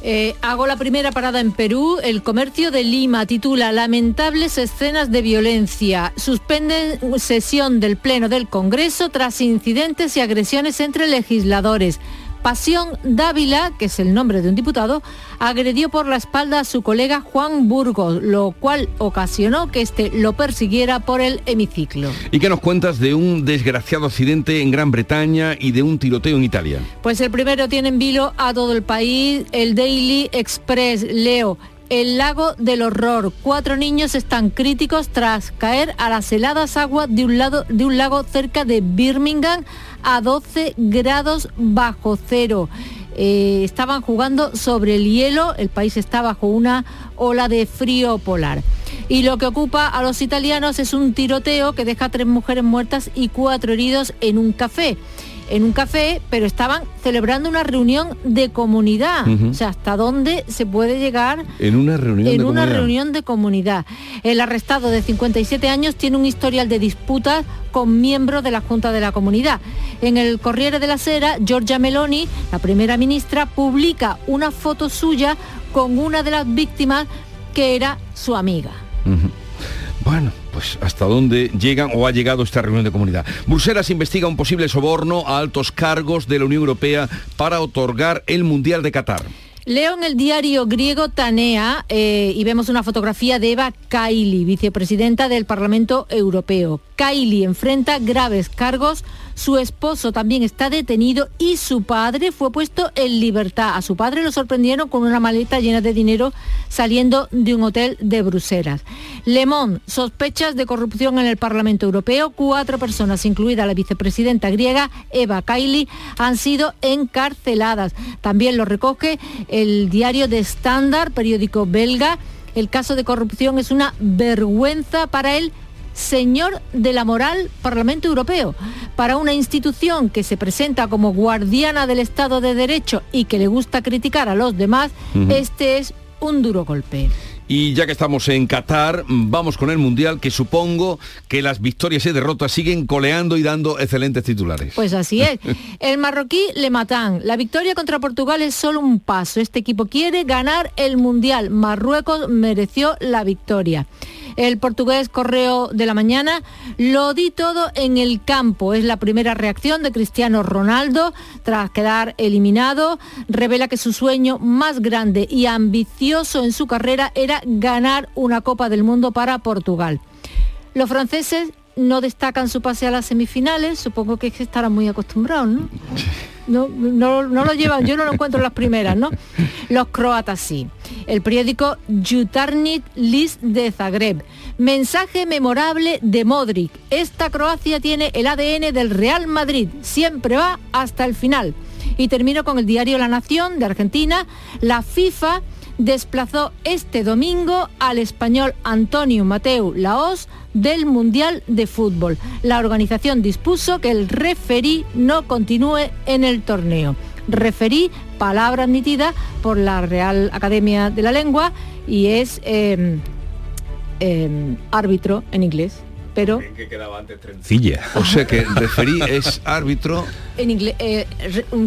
Eh, hago la primera parada en Perú. El comercio de Lima titula Lamentables escenas de violencia. Suspenden sesión del Pleno del Congreso tras incidentes y agresiones entre legisladores. Pasión Dávila, que es el nombre de un diputado, agredió por la espalda a su colega Juan Burgos, lo cual ocasionó que éste lo persiguiera por el hemiciclo. ¿Y qué nos cuentas de un desgraciado accidente en Gran Bretaña y de un tiroteo en Italia? Pues el primero tiene en vilo a todo el país, el Daily Express, Leo. El lago del horror. Cuatro niños están críticos tras caer a las heladas aguas de un, lado, de un lago cerca de Birmingham a 12 grados bajo cero. Eh, estaban jugando sobre el hielo, el país está bajo una ola de frío polar. Y lo que ocupa a los italianos es un tiroteo que deja tres mujeres muertas y cuatro heridos en un café en un café, pero estaban celebrando una reunión de comunidad. O sea, hasta dónde se puede llegar en una reunión en de una comunidad. reunión de comunidad. El arrestado de 57 años tiene un historial de disputas con miembros de la Junta de la Comunidad. En el Corriere de la Sera, Giorgia Meloni, la primera ministra, publica una foto suya con una de las víctimas que era su amiga. Bueno, pues hasta dónde llegan o ha llegado esta reunión de comunidad. Bruselas investiga un posible soborno a altos cargos de la Unión Europea para otorgar el Mundial de Qatar. Leo en el diario griego Tanea eh, y vemos una fotografía de Eva Kaili, vicepresidenta del Parlamento Europeo. Kaili enfrenta graves cargos, su esposo también está detenido y su padre fue puesto en libertad. A su padre lo sorprendieron con una maleta llena de dinero saliendo de un hotel de Bruselas. Le Monde, sospechas de corrupción en el Parlamento Europeo. Cuatro personas, incluida la vicepresidenta griega Eva Kaili, han sido encarceladas. También lo recoge el diario de Standard, periódico belga. El caso de corrupción es una vergüenza para el señor de la moral Parlamento Europeo, para una institución que se presenta como guardiana del Estado de Derecho y que le gusta criticar a los demás, este es un duro golpe. Y ya que estamos en Qatar, vamos con el Mundial, que supongo que las victorias y derrotas siguen coleando y dando excelentes titulares. Pues así es. El marroquí le matan. La victoria contra Portugal es solo un paso. Este equipo quiere ganar el Mundial. Marruecos mereció la victoria. El portugués Correo de la Mañana lo di todo en el campo. Es la primera reacción de Cristiano Ronaldo tras quedar eliminado. Revela que su sueño más grande y ambicioso en su carrera era ganar una Copa del Mundo para Portugal. Los franceses no destacan su pase a las semifinales, supongo que es que estarán muy acostumbrados, ¿no? No, no, no lo llevan, yo no lo encuentro en las primeras, ¿no? Los croatas sí. El periódico Jutarnit List de Zagreb. Mensaje memorable de Modric. Esta Croacia tiene el ADN del Real Madrid. Siempre va hasta el final. Y termino con el diario La Nación de Argentina. La FIFA desplazó este domingo al español Antonio Mateu Laos del Mundial de Fútbol. La organización dispuso que el referí no continúe en el torneo. Referí, palabra admitida por la Real Academia de la Lengua y es eh, eh, árbitro en inglés, pero Que quedaba antes O sea que referí es árbitro. en inglés, eh,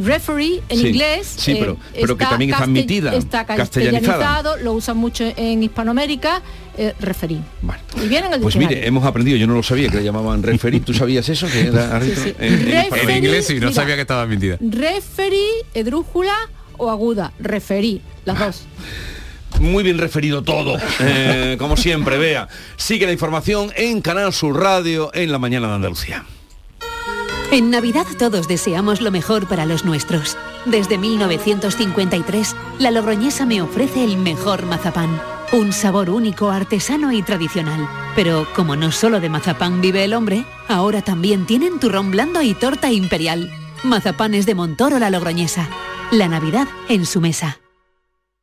referee en Sí, inglés. sí, eh, pero- pero que también está admitida, Está castellanizada. castellanizado, lo usan mucho en Hispanoamérica, eh, referí. Y viene en el Pues diccionario. mire, hemos aprendido, yo no lo sabía, que le llamaban referí. ¿Tú sabías eso? Que era árbitro sí. en- en Referee, español? En inglés sí, no mira. sabía que estaba mentida. Referí, edrújula o aguda. Referí, las dos. Muy bien referido todo, eh, como siempre, vea. Sigue la información en Canal Sur Radio en la mañana de Andalucía. En Navidad todos deseamos lo mejor para los nuestros. Desde 1953, la Logroñesa me ofrece el mejor mazapán. Un sabor único, artesano y tradicional. Pero como no solo de mazapán vive el hombre, ahora también tienen turrón blando y torta imperial. Mazapanes de Montoro la Logroñesa. La Navidad en su mesa.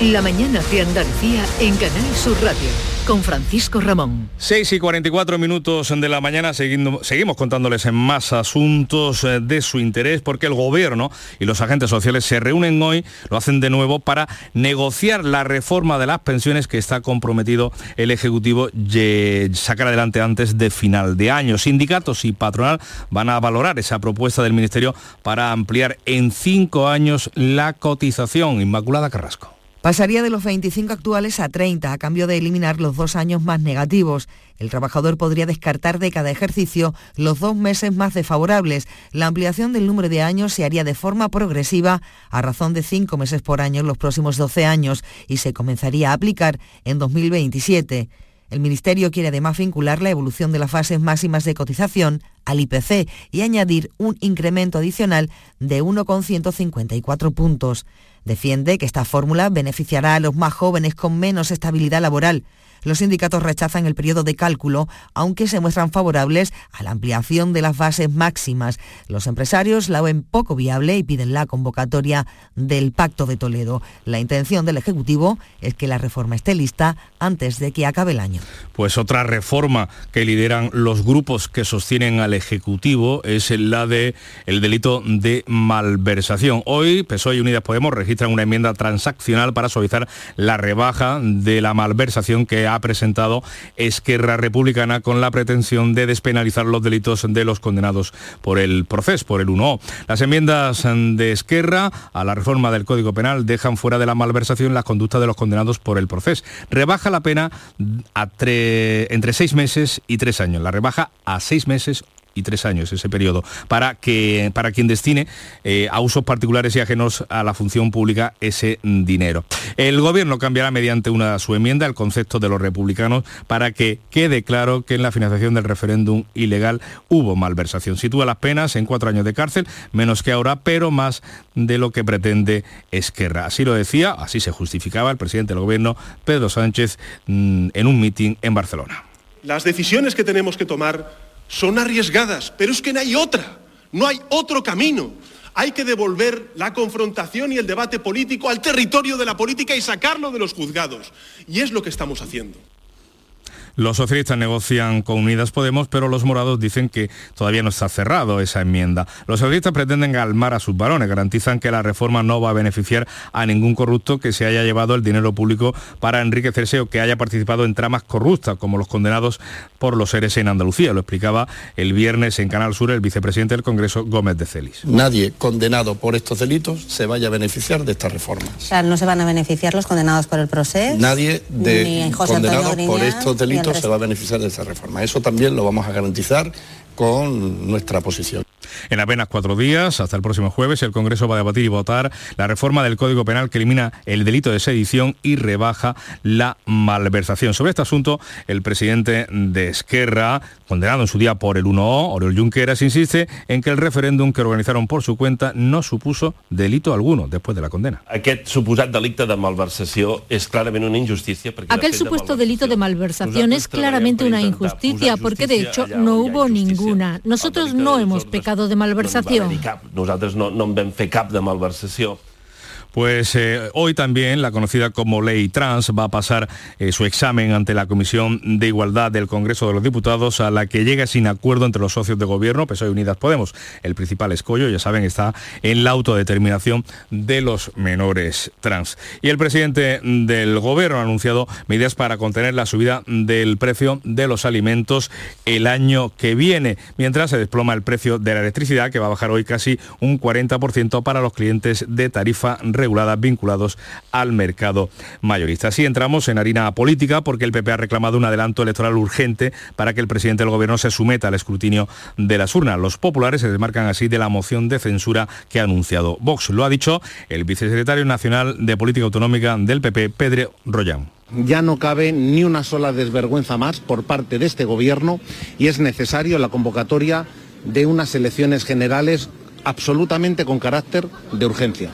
La mañana de Andalucía en Canal Sur Radio con Francisco Ramón. 6 y 44 minutos de la mañana seguimos, contándoles en más asuntos eh, de su interés porque el gobierno y los agentes sociales se reúnen hoy, lo hacen de nuevo para negociar la reforma de las pensiones que está comprometido el Ejecutivo sacar adelante antes de final de año. Sindicatos y patronal van a valorar esa propuesta del Ministerio para ampliar en cinco años la cotización. Inmaculada Carrasco. Pasaría de los 25 actuales a 30 a cambio de eliminar los dos años más negativos. El trabajador podría descartar de cada ejercicio los dos meses más desfavorables. La ampliación del número de años se haría de forma progresiva a razón de cinco meses por año en los próximos 12 años y se comenzaría a aplicar en 2027. El Ministerio quiere además vincular la evolución de las fases máximas de cotización al IPC y añadir un incremento adicional de 1,154 puntos. Defiende que esta fórmula beneficiará a los más jóvenes con menos estabilidad laboral. Los sindicatos rechazan el periodo de cálculo, aunque se muestran favorables a la ampliación de las bases máximas. Los empresarios la ven poco viable y piden la convocatoria del Pacto de Toledo. La intención del Ejecutivo es que la reforma esté lista antes de que acabe el año. Pues otra reforma que lideran los grupos que sostienen al Ejecutivo es la de el delito de malversación. Hoy PSOE y Unidas Podemos registran una enmienda transaccional para suavizar la rebaja de la malversación que presentado Esquerra Republicana con la pretensión de despenalizar los delitos de los condenados por el proceso, por el 1O. Las enmiendas de Esquerra a la reforma del Código Penal dejan fuera de la malversación las conductas de los condenados por el proceso. Rebaja la pena entre seis meses y tres años. La rebaja a seis meses y tres años ese periodo, para, que, para quien destine eh, a usos particulares y ajenos a la función pública ese dinero. El gobierno cambiará mediante una su enmienda el concepto de los republicanos para que quede claro que en la financiación del referéndum ilegal hubo malversación. Sitúa las penas en cuatro años de cárcel, menos que ahora, pero más de lo que pretende Esquerra. Así lo decía, así se justificaba el presidente del gobierno, Pedro Sánchez, mm, en un mitin en Barcelona. Las decisiones que tenemos que tomar son arriesgadas, pero es que no hay otra, no hay otro camino. Hay que devolver la confrontación y el debate político al territorio de la política y sacarlo de los juzgados. Y es lo que estamos haciendo. Los socialistas negocian con Unidas Podemos, pero los morados dicen que todavía no está cerrado esa enmienda. Los socialistas pretenden calmar a sus varones, garantizan que la reforma no va a beneficiar a ningún corrupto que se haya llevado el dinero público para enriquecerse o que haya participado en tramas corruptas, como los condenados por los seres en Andalucía. Lo explicaba el viernes en Canal Sur el vicepresidente del Congreso, Gómez de Celis. Nadie condenado por estos delitos se vaya a beneficiar de esta reforma. O sea, no se van a beneficiar los condenados por el proceso. Nadie de condenados por estos delitos se va a beneficiar de esta reforma. Eso también lo vamos a garantizar con nuestra posición. En apenas cuatro días, hasta el próximo jueves, el Congreso va a debatir y votar la reforma del Código Penal que elimina el delito de sedición y rebaja la malversación. Sobre este asunto, el presidente de Esquerra, condenado en su día por el 1O, Oriol Junqueras, insiste en que el referéndum que organizaron por su cuenta no supuso delito alguno después de la condena. Aquest suposat delicte de malversació es claramente una injusticia. Aquel supuesto delito de malversación es claramente una injusticia porque de hecho no hubo ninguna. Nosotros no hemos pecado de malversación. Nosaltres no, no en vam fer cap de malversació. Pues eh, hoy también la conocida como ley trans va a pasar eh, su examen ante la Comisión de Igualdad del Congreso de los Diputados, a la que llega sin acuerdo entre los socios de gobierno, PSOE y Unidas Podemos. El principal escollo, ya saben, está en la autodeterminación de los menores trans. Y el presidente del gobierno ha anunciado medidas para contener la subida del precio de los alimentos el año que viene, mientras se desploma el precio de la electricidad, que va a bajar hoy casi un 40% para los clientes de tarifa reguladas vinculados al mercado mayorista. Así entramos en harina política porque el PP ha reclamado un adelanto electoral urgente para que el presidente del gobierno se someta al escrutinio de las urnas. Los populares se desmarcan así de la moción de censura que ha anunciado Vox. Lo ha dicho el vicesecretario nacional de Política Autonómica del PP, Pedro Rollán. Ya no cabe ni una sola desvergüenza más por parte de este gobierno y es necesario la convocatoria de unas elecciones generales absolutamente con carácter de urgencia.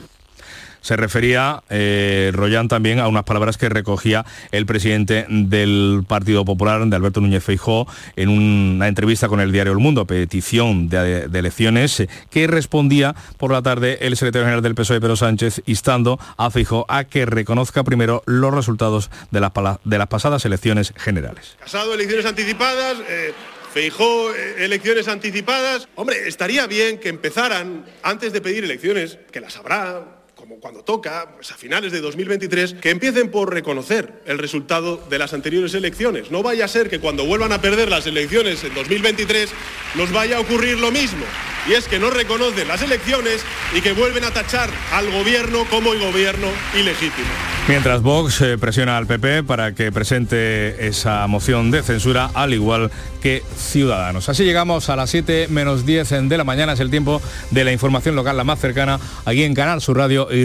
Se refería eh, Royan también a unas palabras que recogía el presidente del Partido Popular, de Alberto Núñez Feijó, en una entrevista con el diario El Mundo, petición de, elecciones, eh, que respondía por la tarde el secretario general del PSOE, Pedro Sánchez, instando a Feijó a que reconozca primero los resultados de las, pasadas elecciones generales. Casado, elecciones anticipadas. Eh, Feijó, eh, elecciones anticipadas. Hombre, estaría bien que empezaran, antes de pedir elecciones, que las habrá, cuando toca, pues a finales de 2023, que empiecen por reconocer el resultado de las anteriores elecciones. No vaya a ser que cuando vuelvan a perder las elecciones en 2023 nos vaya a ocurrir lo mismo. Y es que no reconocen las elecciones y que vuelven a tachar al gobierno como el gobierno ilegítimo. Mientras Vox eh, presiona al PP para que presente esa moción de censura, al igual que Ciudadanos. Así llegamos a las 7 menos 10 de la mañana, es el tiempo de la información local la más cercana, aquí en Canal Sur Radio y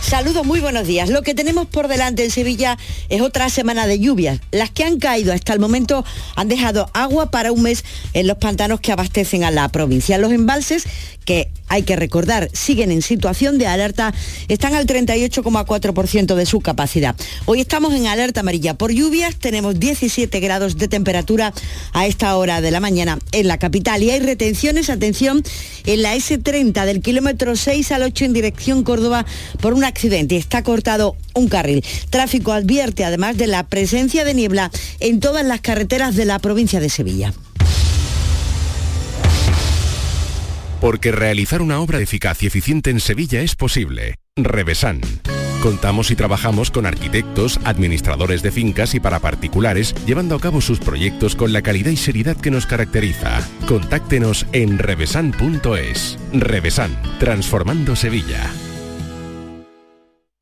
Saludos, muy buenos días. Lo que tenemos por delante en Sevilla es otra semana de lluvias. Las que han caído hasta el momento han dejado agua para un mes en los pantanos que abastecen a la provincia. Los embalses, que hay que recordar, siguen en situación de alerta, están al 38,4% de su capacidad. Hoy estamos en alerta amarilla por lluvias, tenemos 17 grados de temperatura a esta hora de la mañana en la capital y hay retenciones, atención, en la S30 del kilómetro 6 al 8 en dirección Córdoba por un accidente. Está cortado un carril. Tráfico advierte además de la presencia de niebla en todas las carreteras de la provincia de Sevilla. Porque realizar una obra eficaz y eficiente en Sevilla es posible. Revesan. Contamos y trabajamos con arquitectos, administradores de fincas y para particulares, llevando a cabo sus proyectos con la calidad y seriedad que nos caracteriza. Contáctenos en revesan.es. Revesan, transformando Sevilla.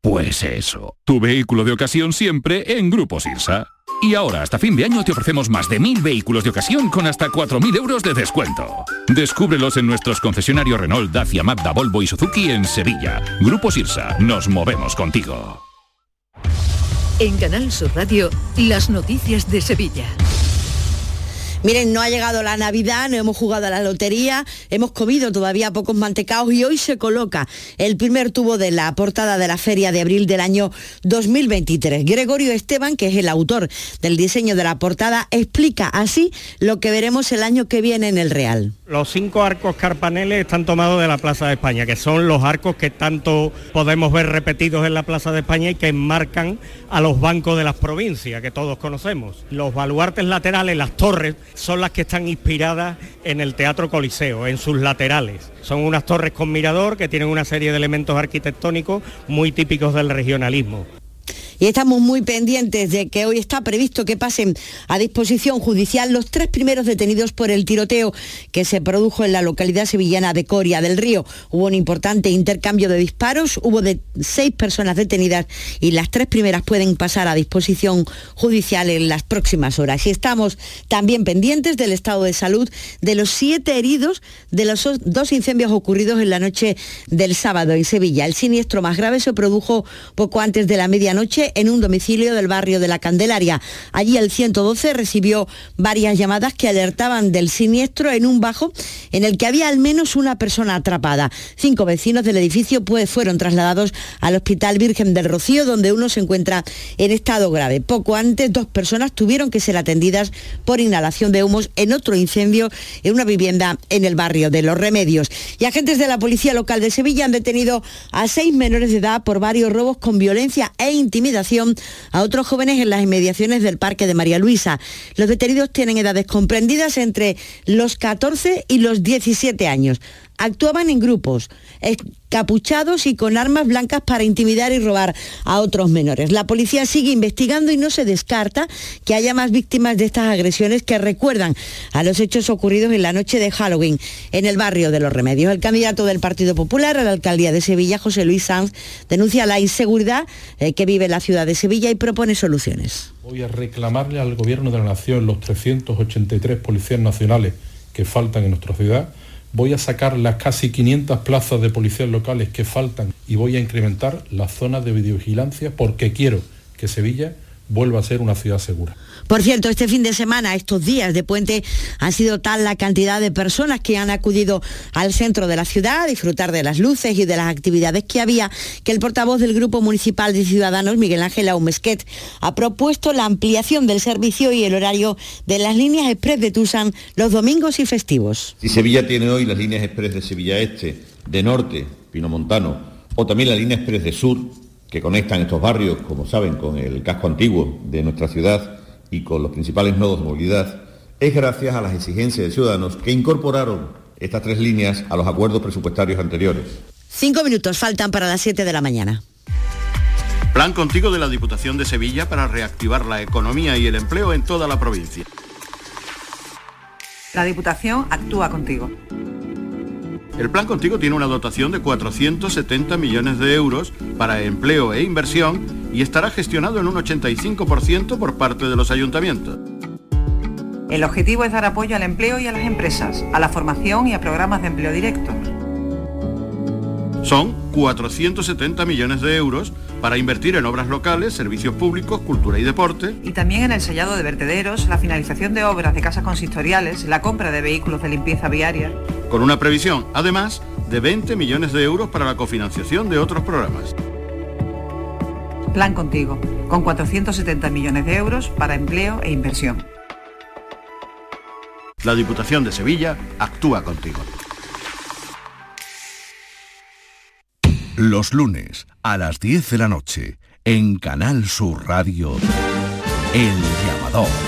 Pues eso, tu vehículo de ocasión siempre en Grupo Sirsa. Y ahora, hasta fin de año, te ofrecemos más de mil vehículos de ocasión con hasta 4.000 euros de descuento. Descúbrelos en nuestros concesionarios Renault, Dacia, Mazda, Volvo y Suzuki en Sevilla. Grupo Sirsa, nos movemos contigo. En Canal Sur Radio, las noticias de Sevilla. Miren, no ha llegado la Navidad, no hemos jugado a la lotería, hemos comido todavía pocos mantecaos y hoy se coloca el primer tubo de la portada de la feria de abril del año 2023. Gregorio Esteban, que es el autor del diseño de la portada, explica así lo que veremos el año que viene en el Real. Los cinco arcos carpaneles están tomados de la Plaza de España, que son los arcos que tanto podemos ver repetidos en la Plaza de España y que enmarcan a los bancos de las provincias, que todos conocemos. Los baluartes laterales, las torres, son las que están inspiradas en el Teatro Coliseo, en sus laterales. Son unas torres con mirador que tienen una serie de elementos arquitectónicos muy típicos del regionalismo y estamos muy pendientes de que hoy está previsto que pasen a disposición judicial los tres primeros detenidos por el tiroteo que se produjo en la localidad sevillana de Coria del Río. Hubo un importante intercambio de disparos, hubo de seis personas detenidas y las tres primeras pueden pasar a disposición judicial en las próximas horas. Y estamos también pendientes del estado de salud de los siete heridos de los dos incendios ocurridos en la noche del sábado en Sevilla. El siniestro más grave se produjo poco antes de la medianoche en un domicilio del barrio de la Candelaria. Allí el 112 recibió varias llamadas que alertaban del siniestro en un bajo en el que había al menos una persona atrapada. Cinco vecinos del edificio pues, fueron trasladados al Hospital Virgen del Rocío, donde uno se encuentra en estado grave. Poco antes, dos personas tuvieron que ser atendidas por inhalación de humos en otro incendio en una vivienda en el barrio de Los Remedios. Y agentes de la Policía Local de Sevilla han detenido a seis menores de edad por varios robos con violencia e intimidación a otros jóvenes en las inmediaciones del Parque de María Luisa. Los detenidos tienen edades comprendidas entre los 14 y los 17 años. Actuaban en grupos, capuchados y con armas blancas para intimidar y robar a otros menores. La policía sigue investigando y no se descarta que haya más víctimas de estas agresiones que recuerdan a los hechos ocurridos en la noche de Halloween en el barrio de Los Remedios. El candidato del Partido Popular a la alcaldía de Sevilla, José Luis Sanz, denuncia la inseguridad eh, que vive la ciudad de Sevilla y propone soluciones. Voy a reclamarle al Gobierno de la Nación los 383 policías nacionales que faltan en nuestra ciudad voy a sacar las casi 500 plazas de policías locales que faltan y voy a incrementar las zonas de videovigilancia porque quiero que Sevilla vuelva a ser una ciudad segura. Por cierto, este fin de semana, estos días de puente, han sido tal la cantidad de personas que han acudido al centro de la ciudad a disfrutar de las luces y de las actividades que había, que el portavoz del Grupo Municipal de Ciudadanos, Miguel Ángel Aumesquet, ha propuesto la ampliación del servicio y el horario de las líneas express de Tusan los domingos y festivos. Si Sevilla tiene hoy las líneas express de Sevilla Este, de Norte, Pinomontano, o también la línea express de Sur, que conectan estos barrios, como saben, con el casco antiguo de nuestra ciudad y con los principales nodos de movilidad, es gracias a las exigencias de ciudadanos que incorporaron estas tres líneas a los acuerdos presupuestarios anteriores. Cinco minutos faltan para las siete de la mañana. Plan contigo de la Diputación de Sevilla para reactivar la economía y el empleo en toda la provincia. La Diputación actúa contigo. El plan contigo tiene una dotación de 470 millones de euros para empleo e inversión y estará gestionado en un 85% por parte de los ayuntamientos. El objetivo es dar apoyo al empleo y a las empresas, a la formación y a programas de empleo directo. Son 470 millones de euros para invertir en obras locales, servicios públicos, cultura y deporte. Y también en el sellado de vertederos, la finalización de obras de casas consistoriales, la compra de vehículos de limpieza viaria. Con una previsión, además, de 20 millones de euros para la cofinanciación de otros programas. Plan contigo, con 470 millones de euros para empleo e inversión. La Diputación de Sevilla actúa contigo. Los lunes a las 10 de la noche en Canal Sur Radio, El Llamador.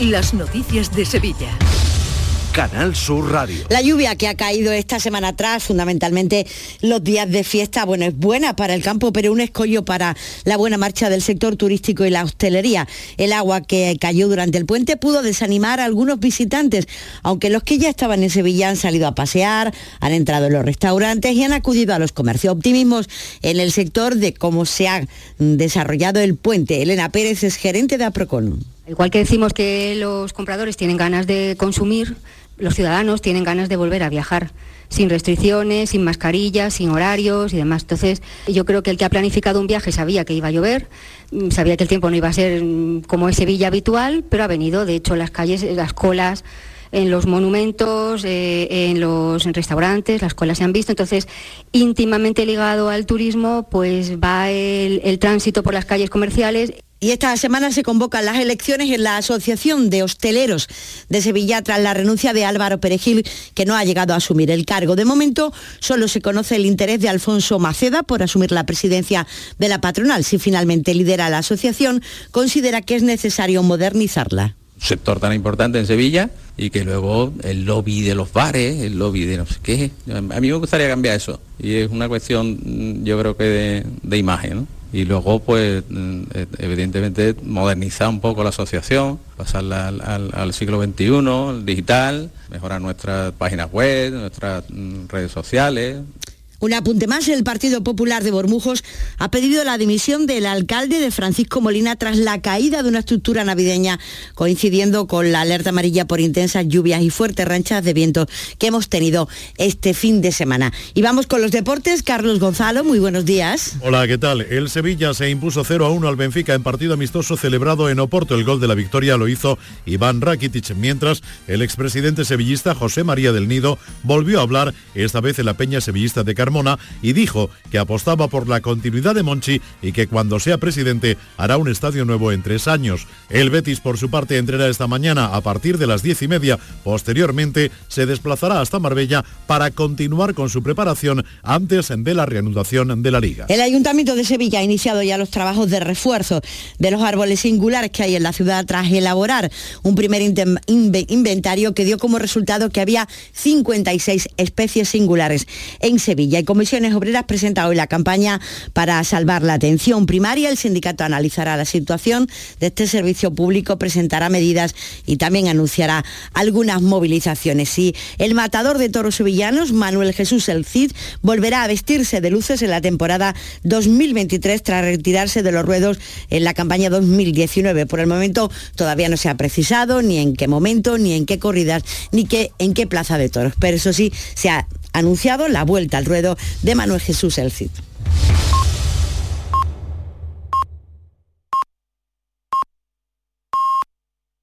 Las noticias de Sevilla. Canal Sur Radio. La lluvia que ha caído esta semana atrás, fundamentalmente los días de fiesta, bueno, es buena para el campo, pero un escollo para la buena marcha del sector turístico y la hostelería. El agua que cayó durante el puente pudo desanimar a algunos visitantes, aunque los que ya estaban en Sevilla han salido a pasear, han entrado en los restaurantes y han acudido a los comercios. Optimismos en el sector de cómo se ha desarrollado el puente. Elena Pérez es gerente de Aprocon. Igual que decimos que los compradores tienen ganas de consumir, los ciudadanos tienen ganas de volver a viajar sin restricciones, sin mascarillas, sin horarios y demás. Entonces, yo creo que el que ha planificado un viaje sabía que iba a llover, mm, sabía que el tiempo no iba a ser mm, como es Sevilla habitual, pero ha venido. De hecho, las calles, las colas en los monumentos, eh, en los restaurantes, las colas se han visto. Entonces, íntimamente ligado al turismo, pues va el tránsito por las calles comerciales. Y esta semana se convocan las elecciones en la Asociación de Hosteleros de Sevilla tras la renuncia de Álvaro Perejil, que no ha llegado a asumir el cargo. De momento solo se conoce el interés de Alfonso Maceda por asumir la presidencia de la patronal. Si finalmente lidera la asociación, considera que es necesario modernizarla sector tan importante en Sevilla y que luego el lobby de los bares, el lobby de no sé qué. A mí me gustaría cambiar eso y es una cuestión yo creo que de, imagen. Y luego pues mm, e, evidentemente modernizar un poco la asociación, pasarla al, siglo XXI, el digital, mejorar nuestras páginas web, nuestras mm, redes sociales, Un apunte más, el Partido Popular de Bormujos ha pedido la dimisión del alcalde de Francisco Molina tras la caída de una estructura navideña coincidiendo con la alerta amarilla por intensas lluvias y fuertes ranchas de viento que hemos tenido este fin de semana. Y vamos con los deportes. Carlos Gonzalo, muy buenos días. Hola, ¿qué tal? El Sevilla se impuso 0 a 1 al Benfica en partido amistoso celebrado en Oporto. El gol de la victoria lo hizo Iván Rakitic, mientras el expresidente sevillista José María del Nido volvió a hablar, esta vez en la peña sevillista de Carmona y dijo que apostaba por la continuidad de Monchi y que cuando sea presidente hará un estadio nuevo en tres años. El Betis, por su parte, entrena esta mañana a partir de las diez y media. Posteriormente, se desplazará hasta Marbella para continuar con su preparación antes de la reanudación de la Liga. El Ayuntamiento de Sevilla ha iniciado ya los trabajos de refuerzo de los árboles singulares que hay en la ciudad tras elaborar un primer inventario que dio como resultado que había 56 especies singulares en Sevilla. Comisiones Obreras presenta hoy la campaña para salvar la atención primaria. El sindicato analizará la situación de este servicio público, presentará medidas y también anunciará algunas movilizaciones. Y el matador de toros sevillanos, Manuel Jesús El Cid, volverá a vestirse de luces en la temporada 2023 tras retirarse de los ruedos en la campaña 2019. Por el momento todavía no se ha precisado ni en qué momento, ni en qué corridas, ni en qué plaza de toros. Pero eso sí, se ha anunciado la vuelta al ruedo de Manuel Jesús El Cid.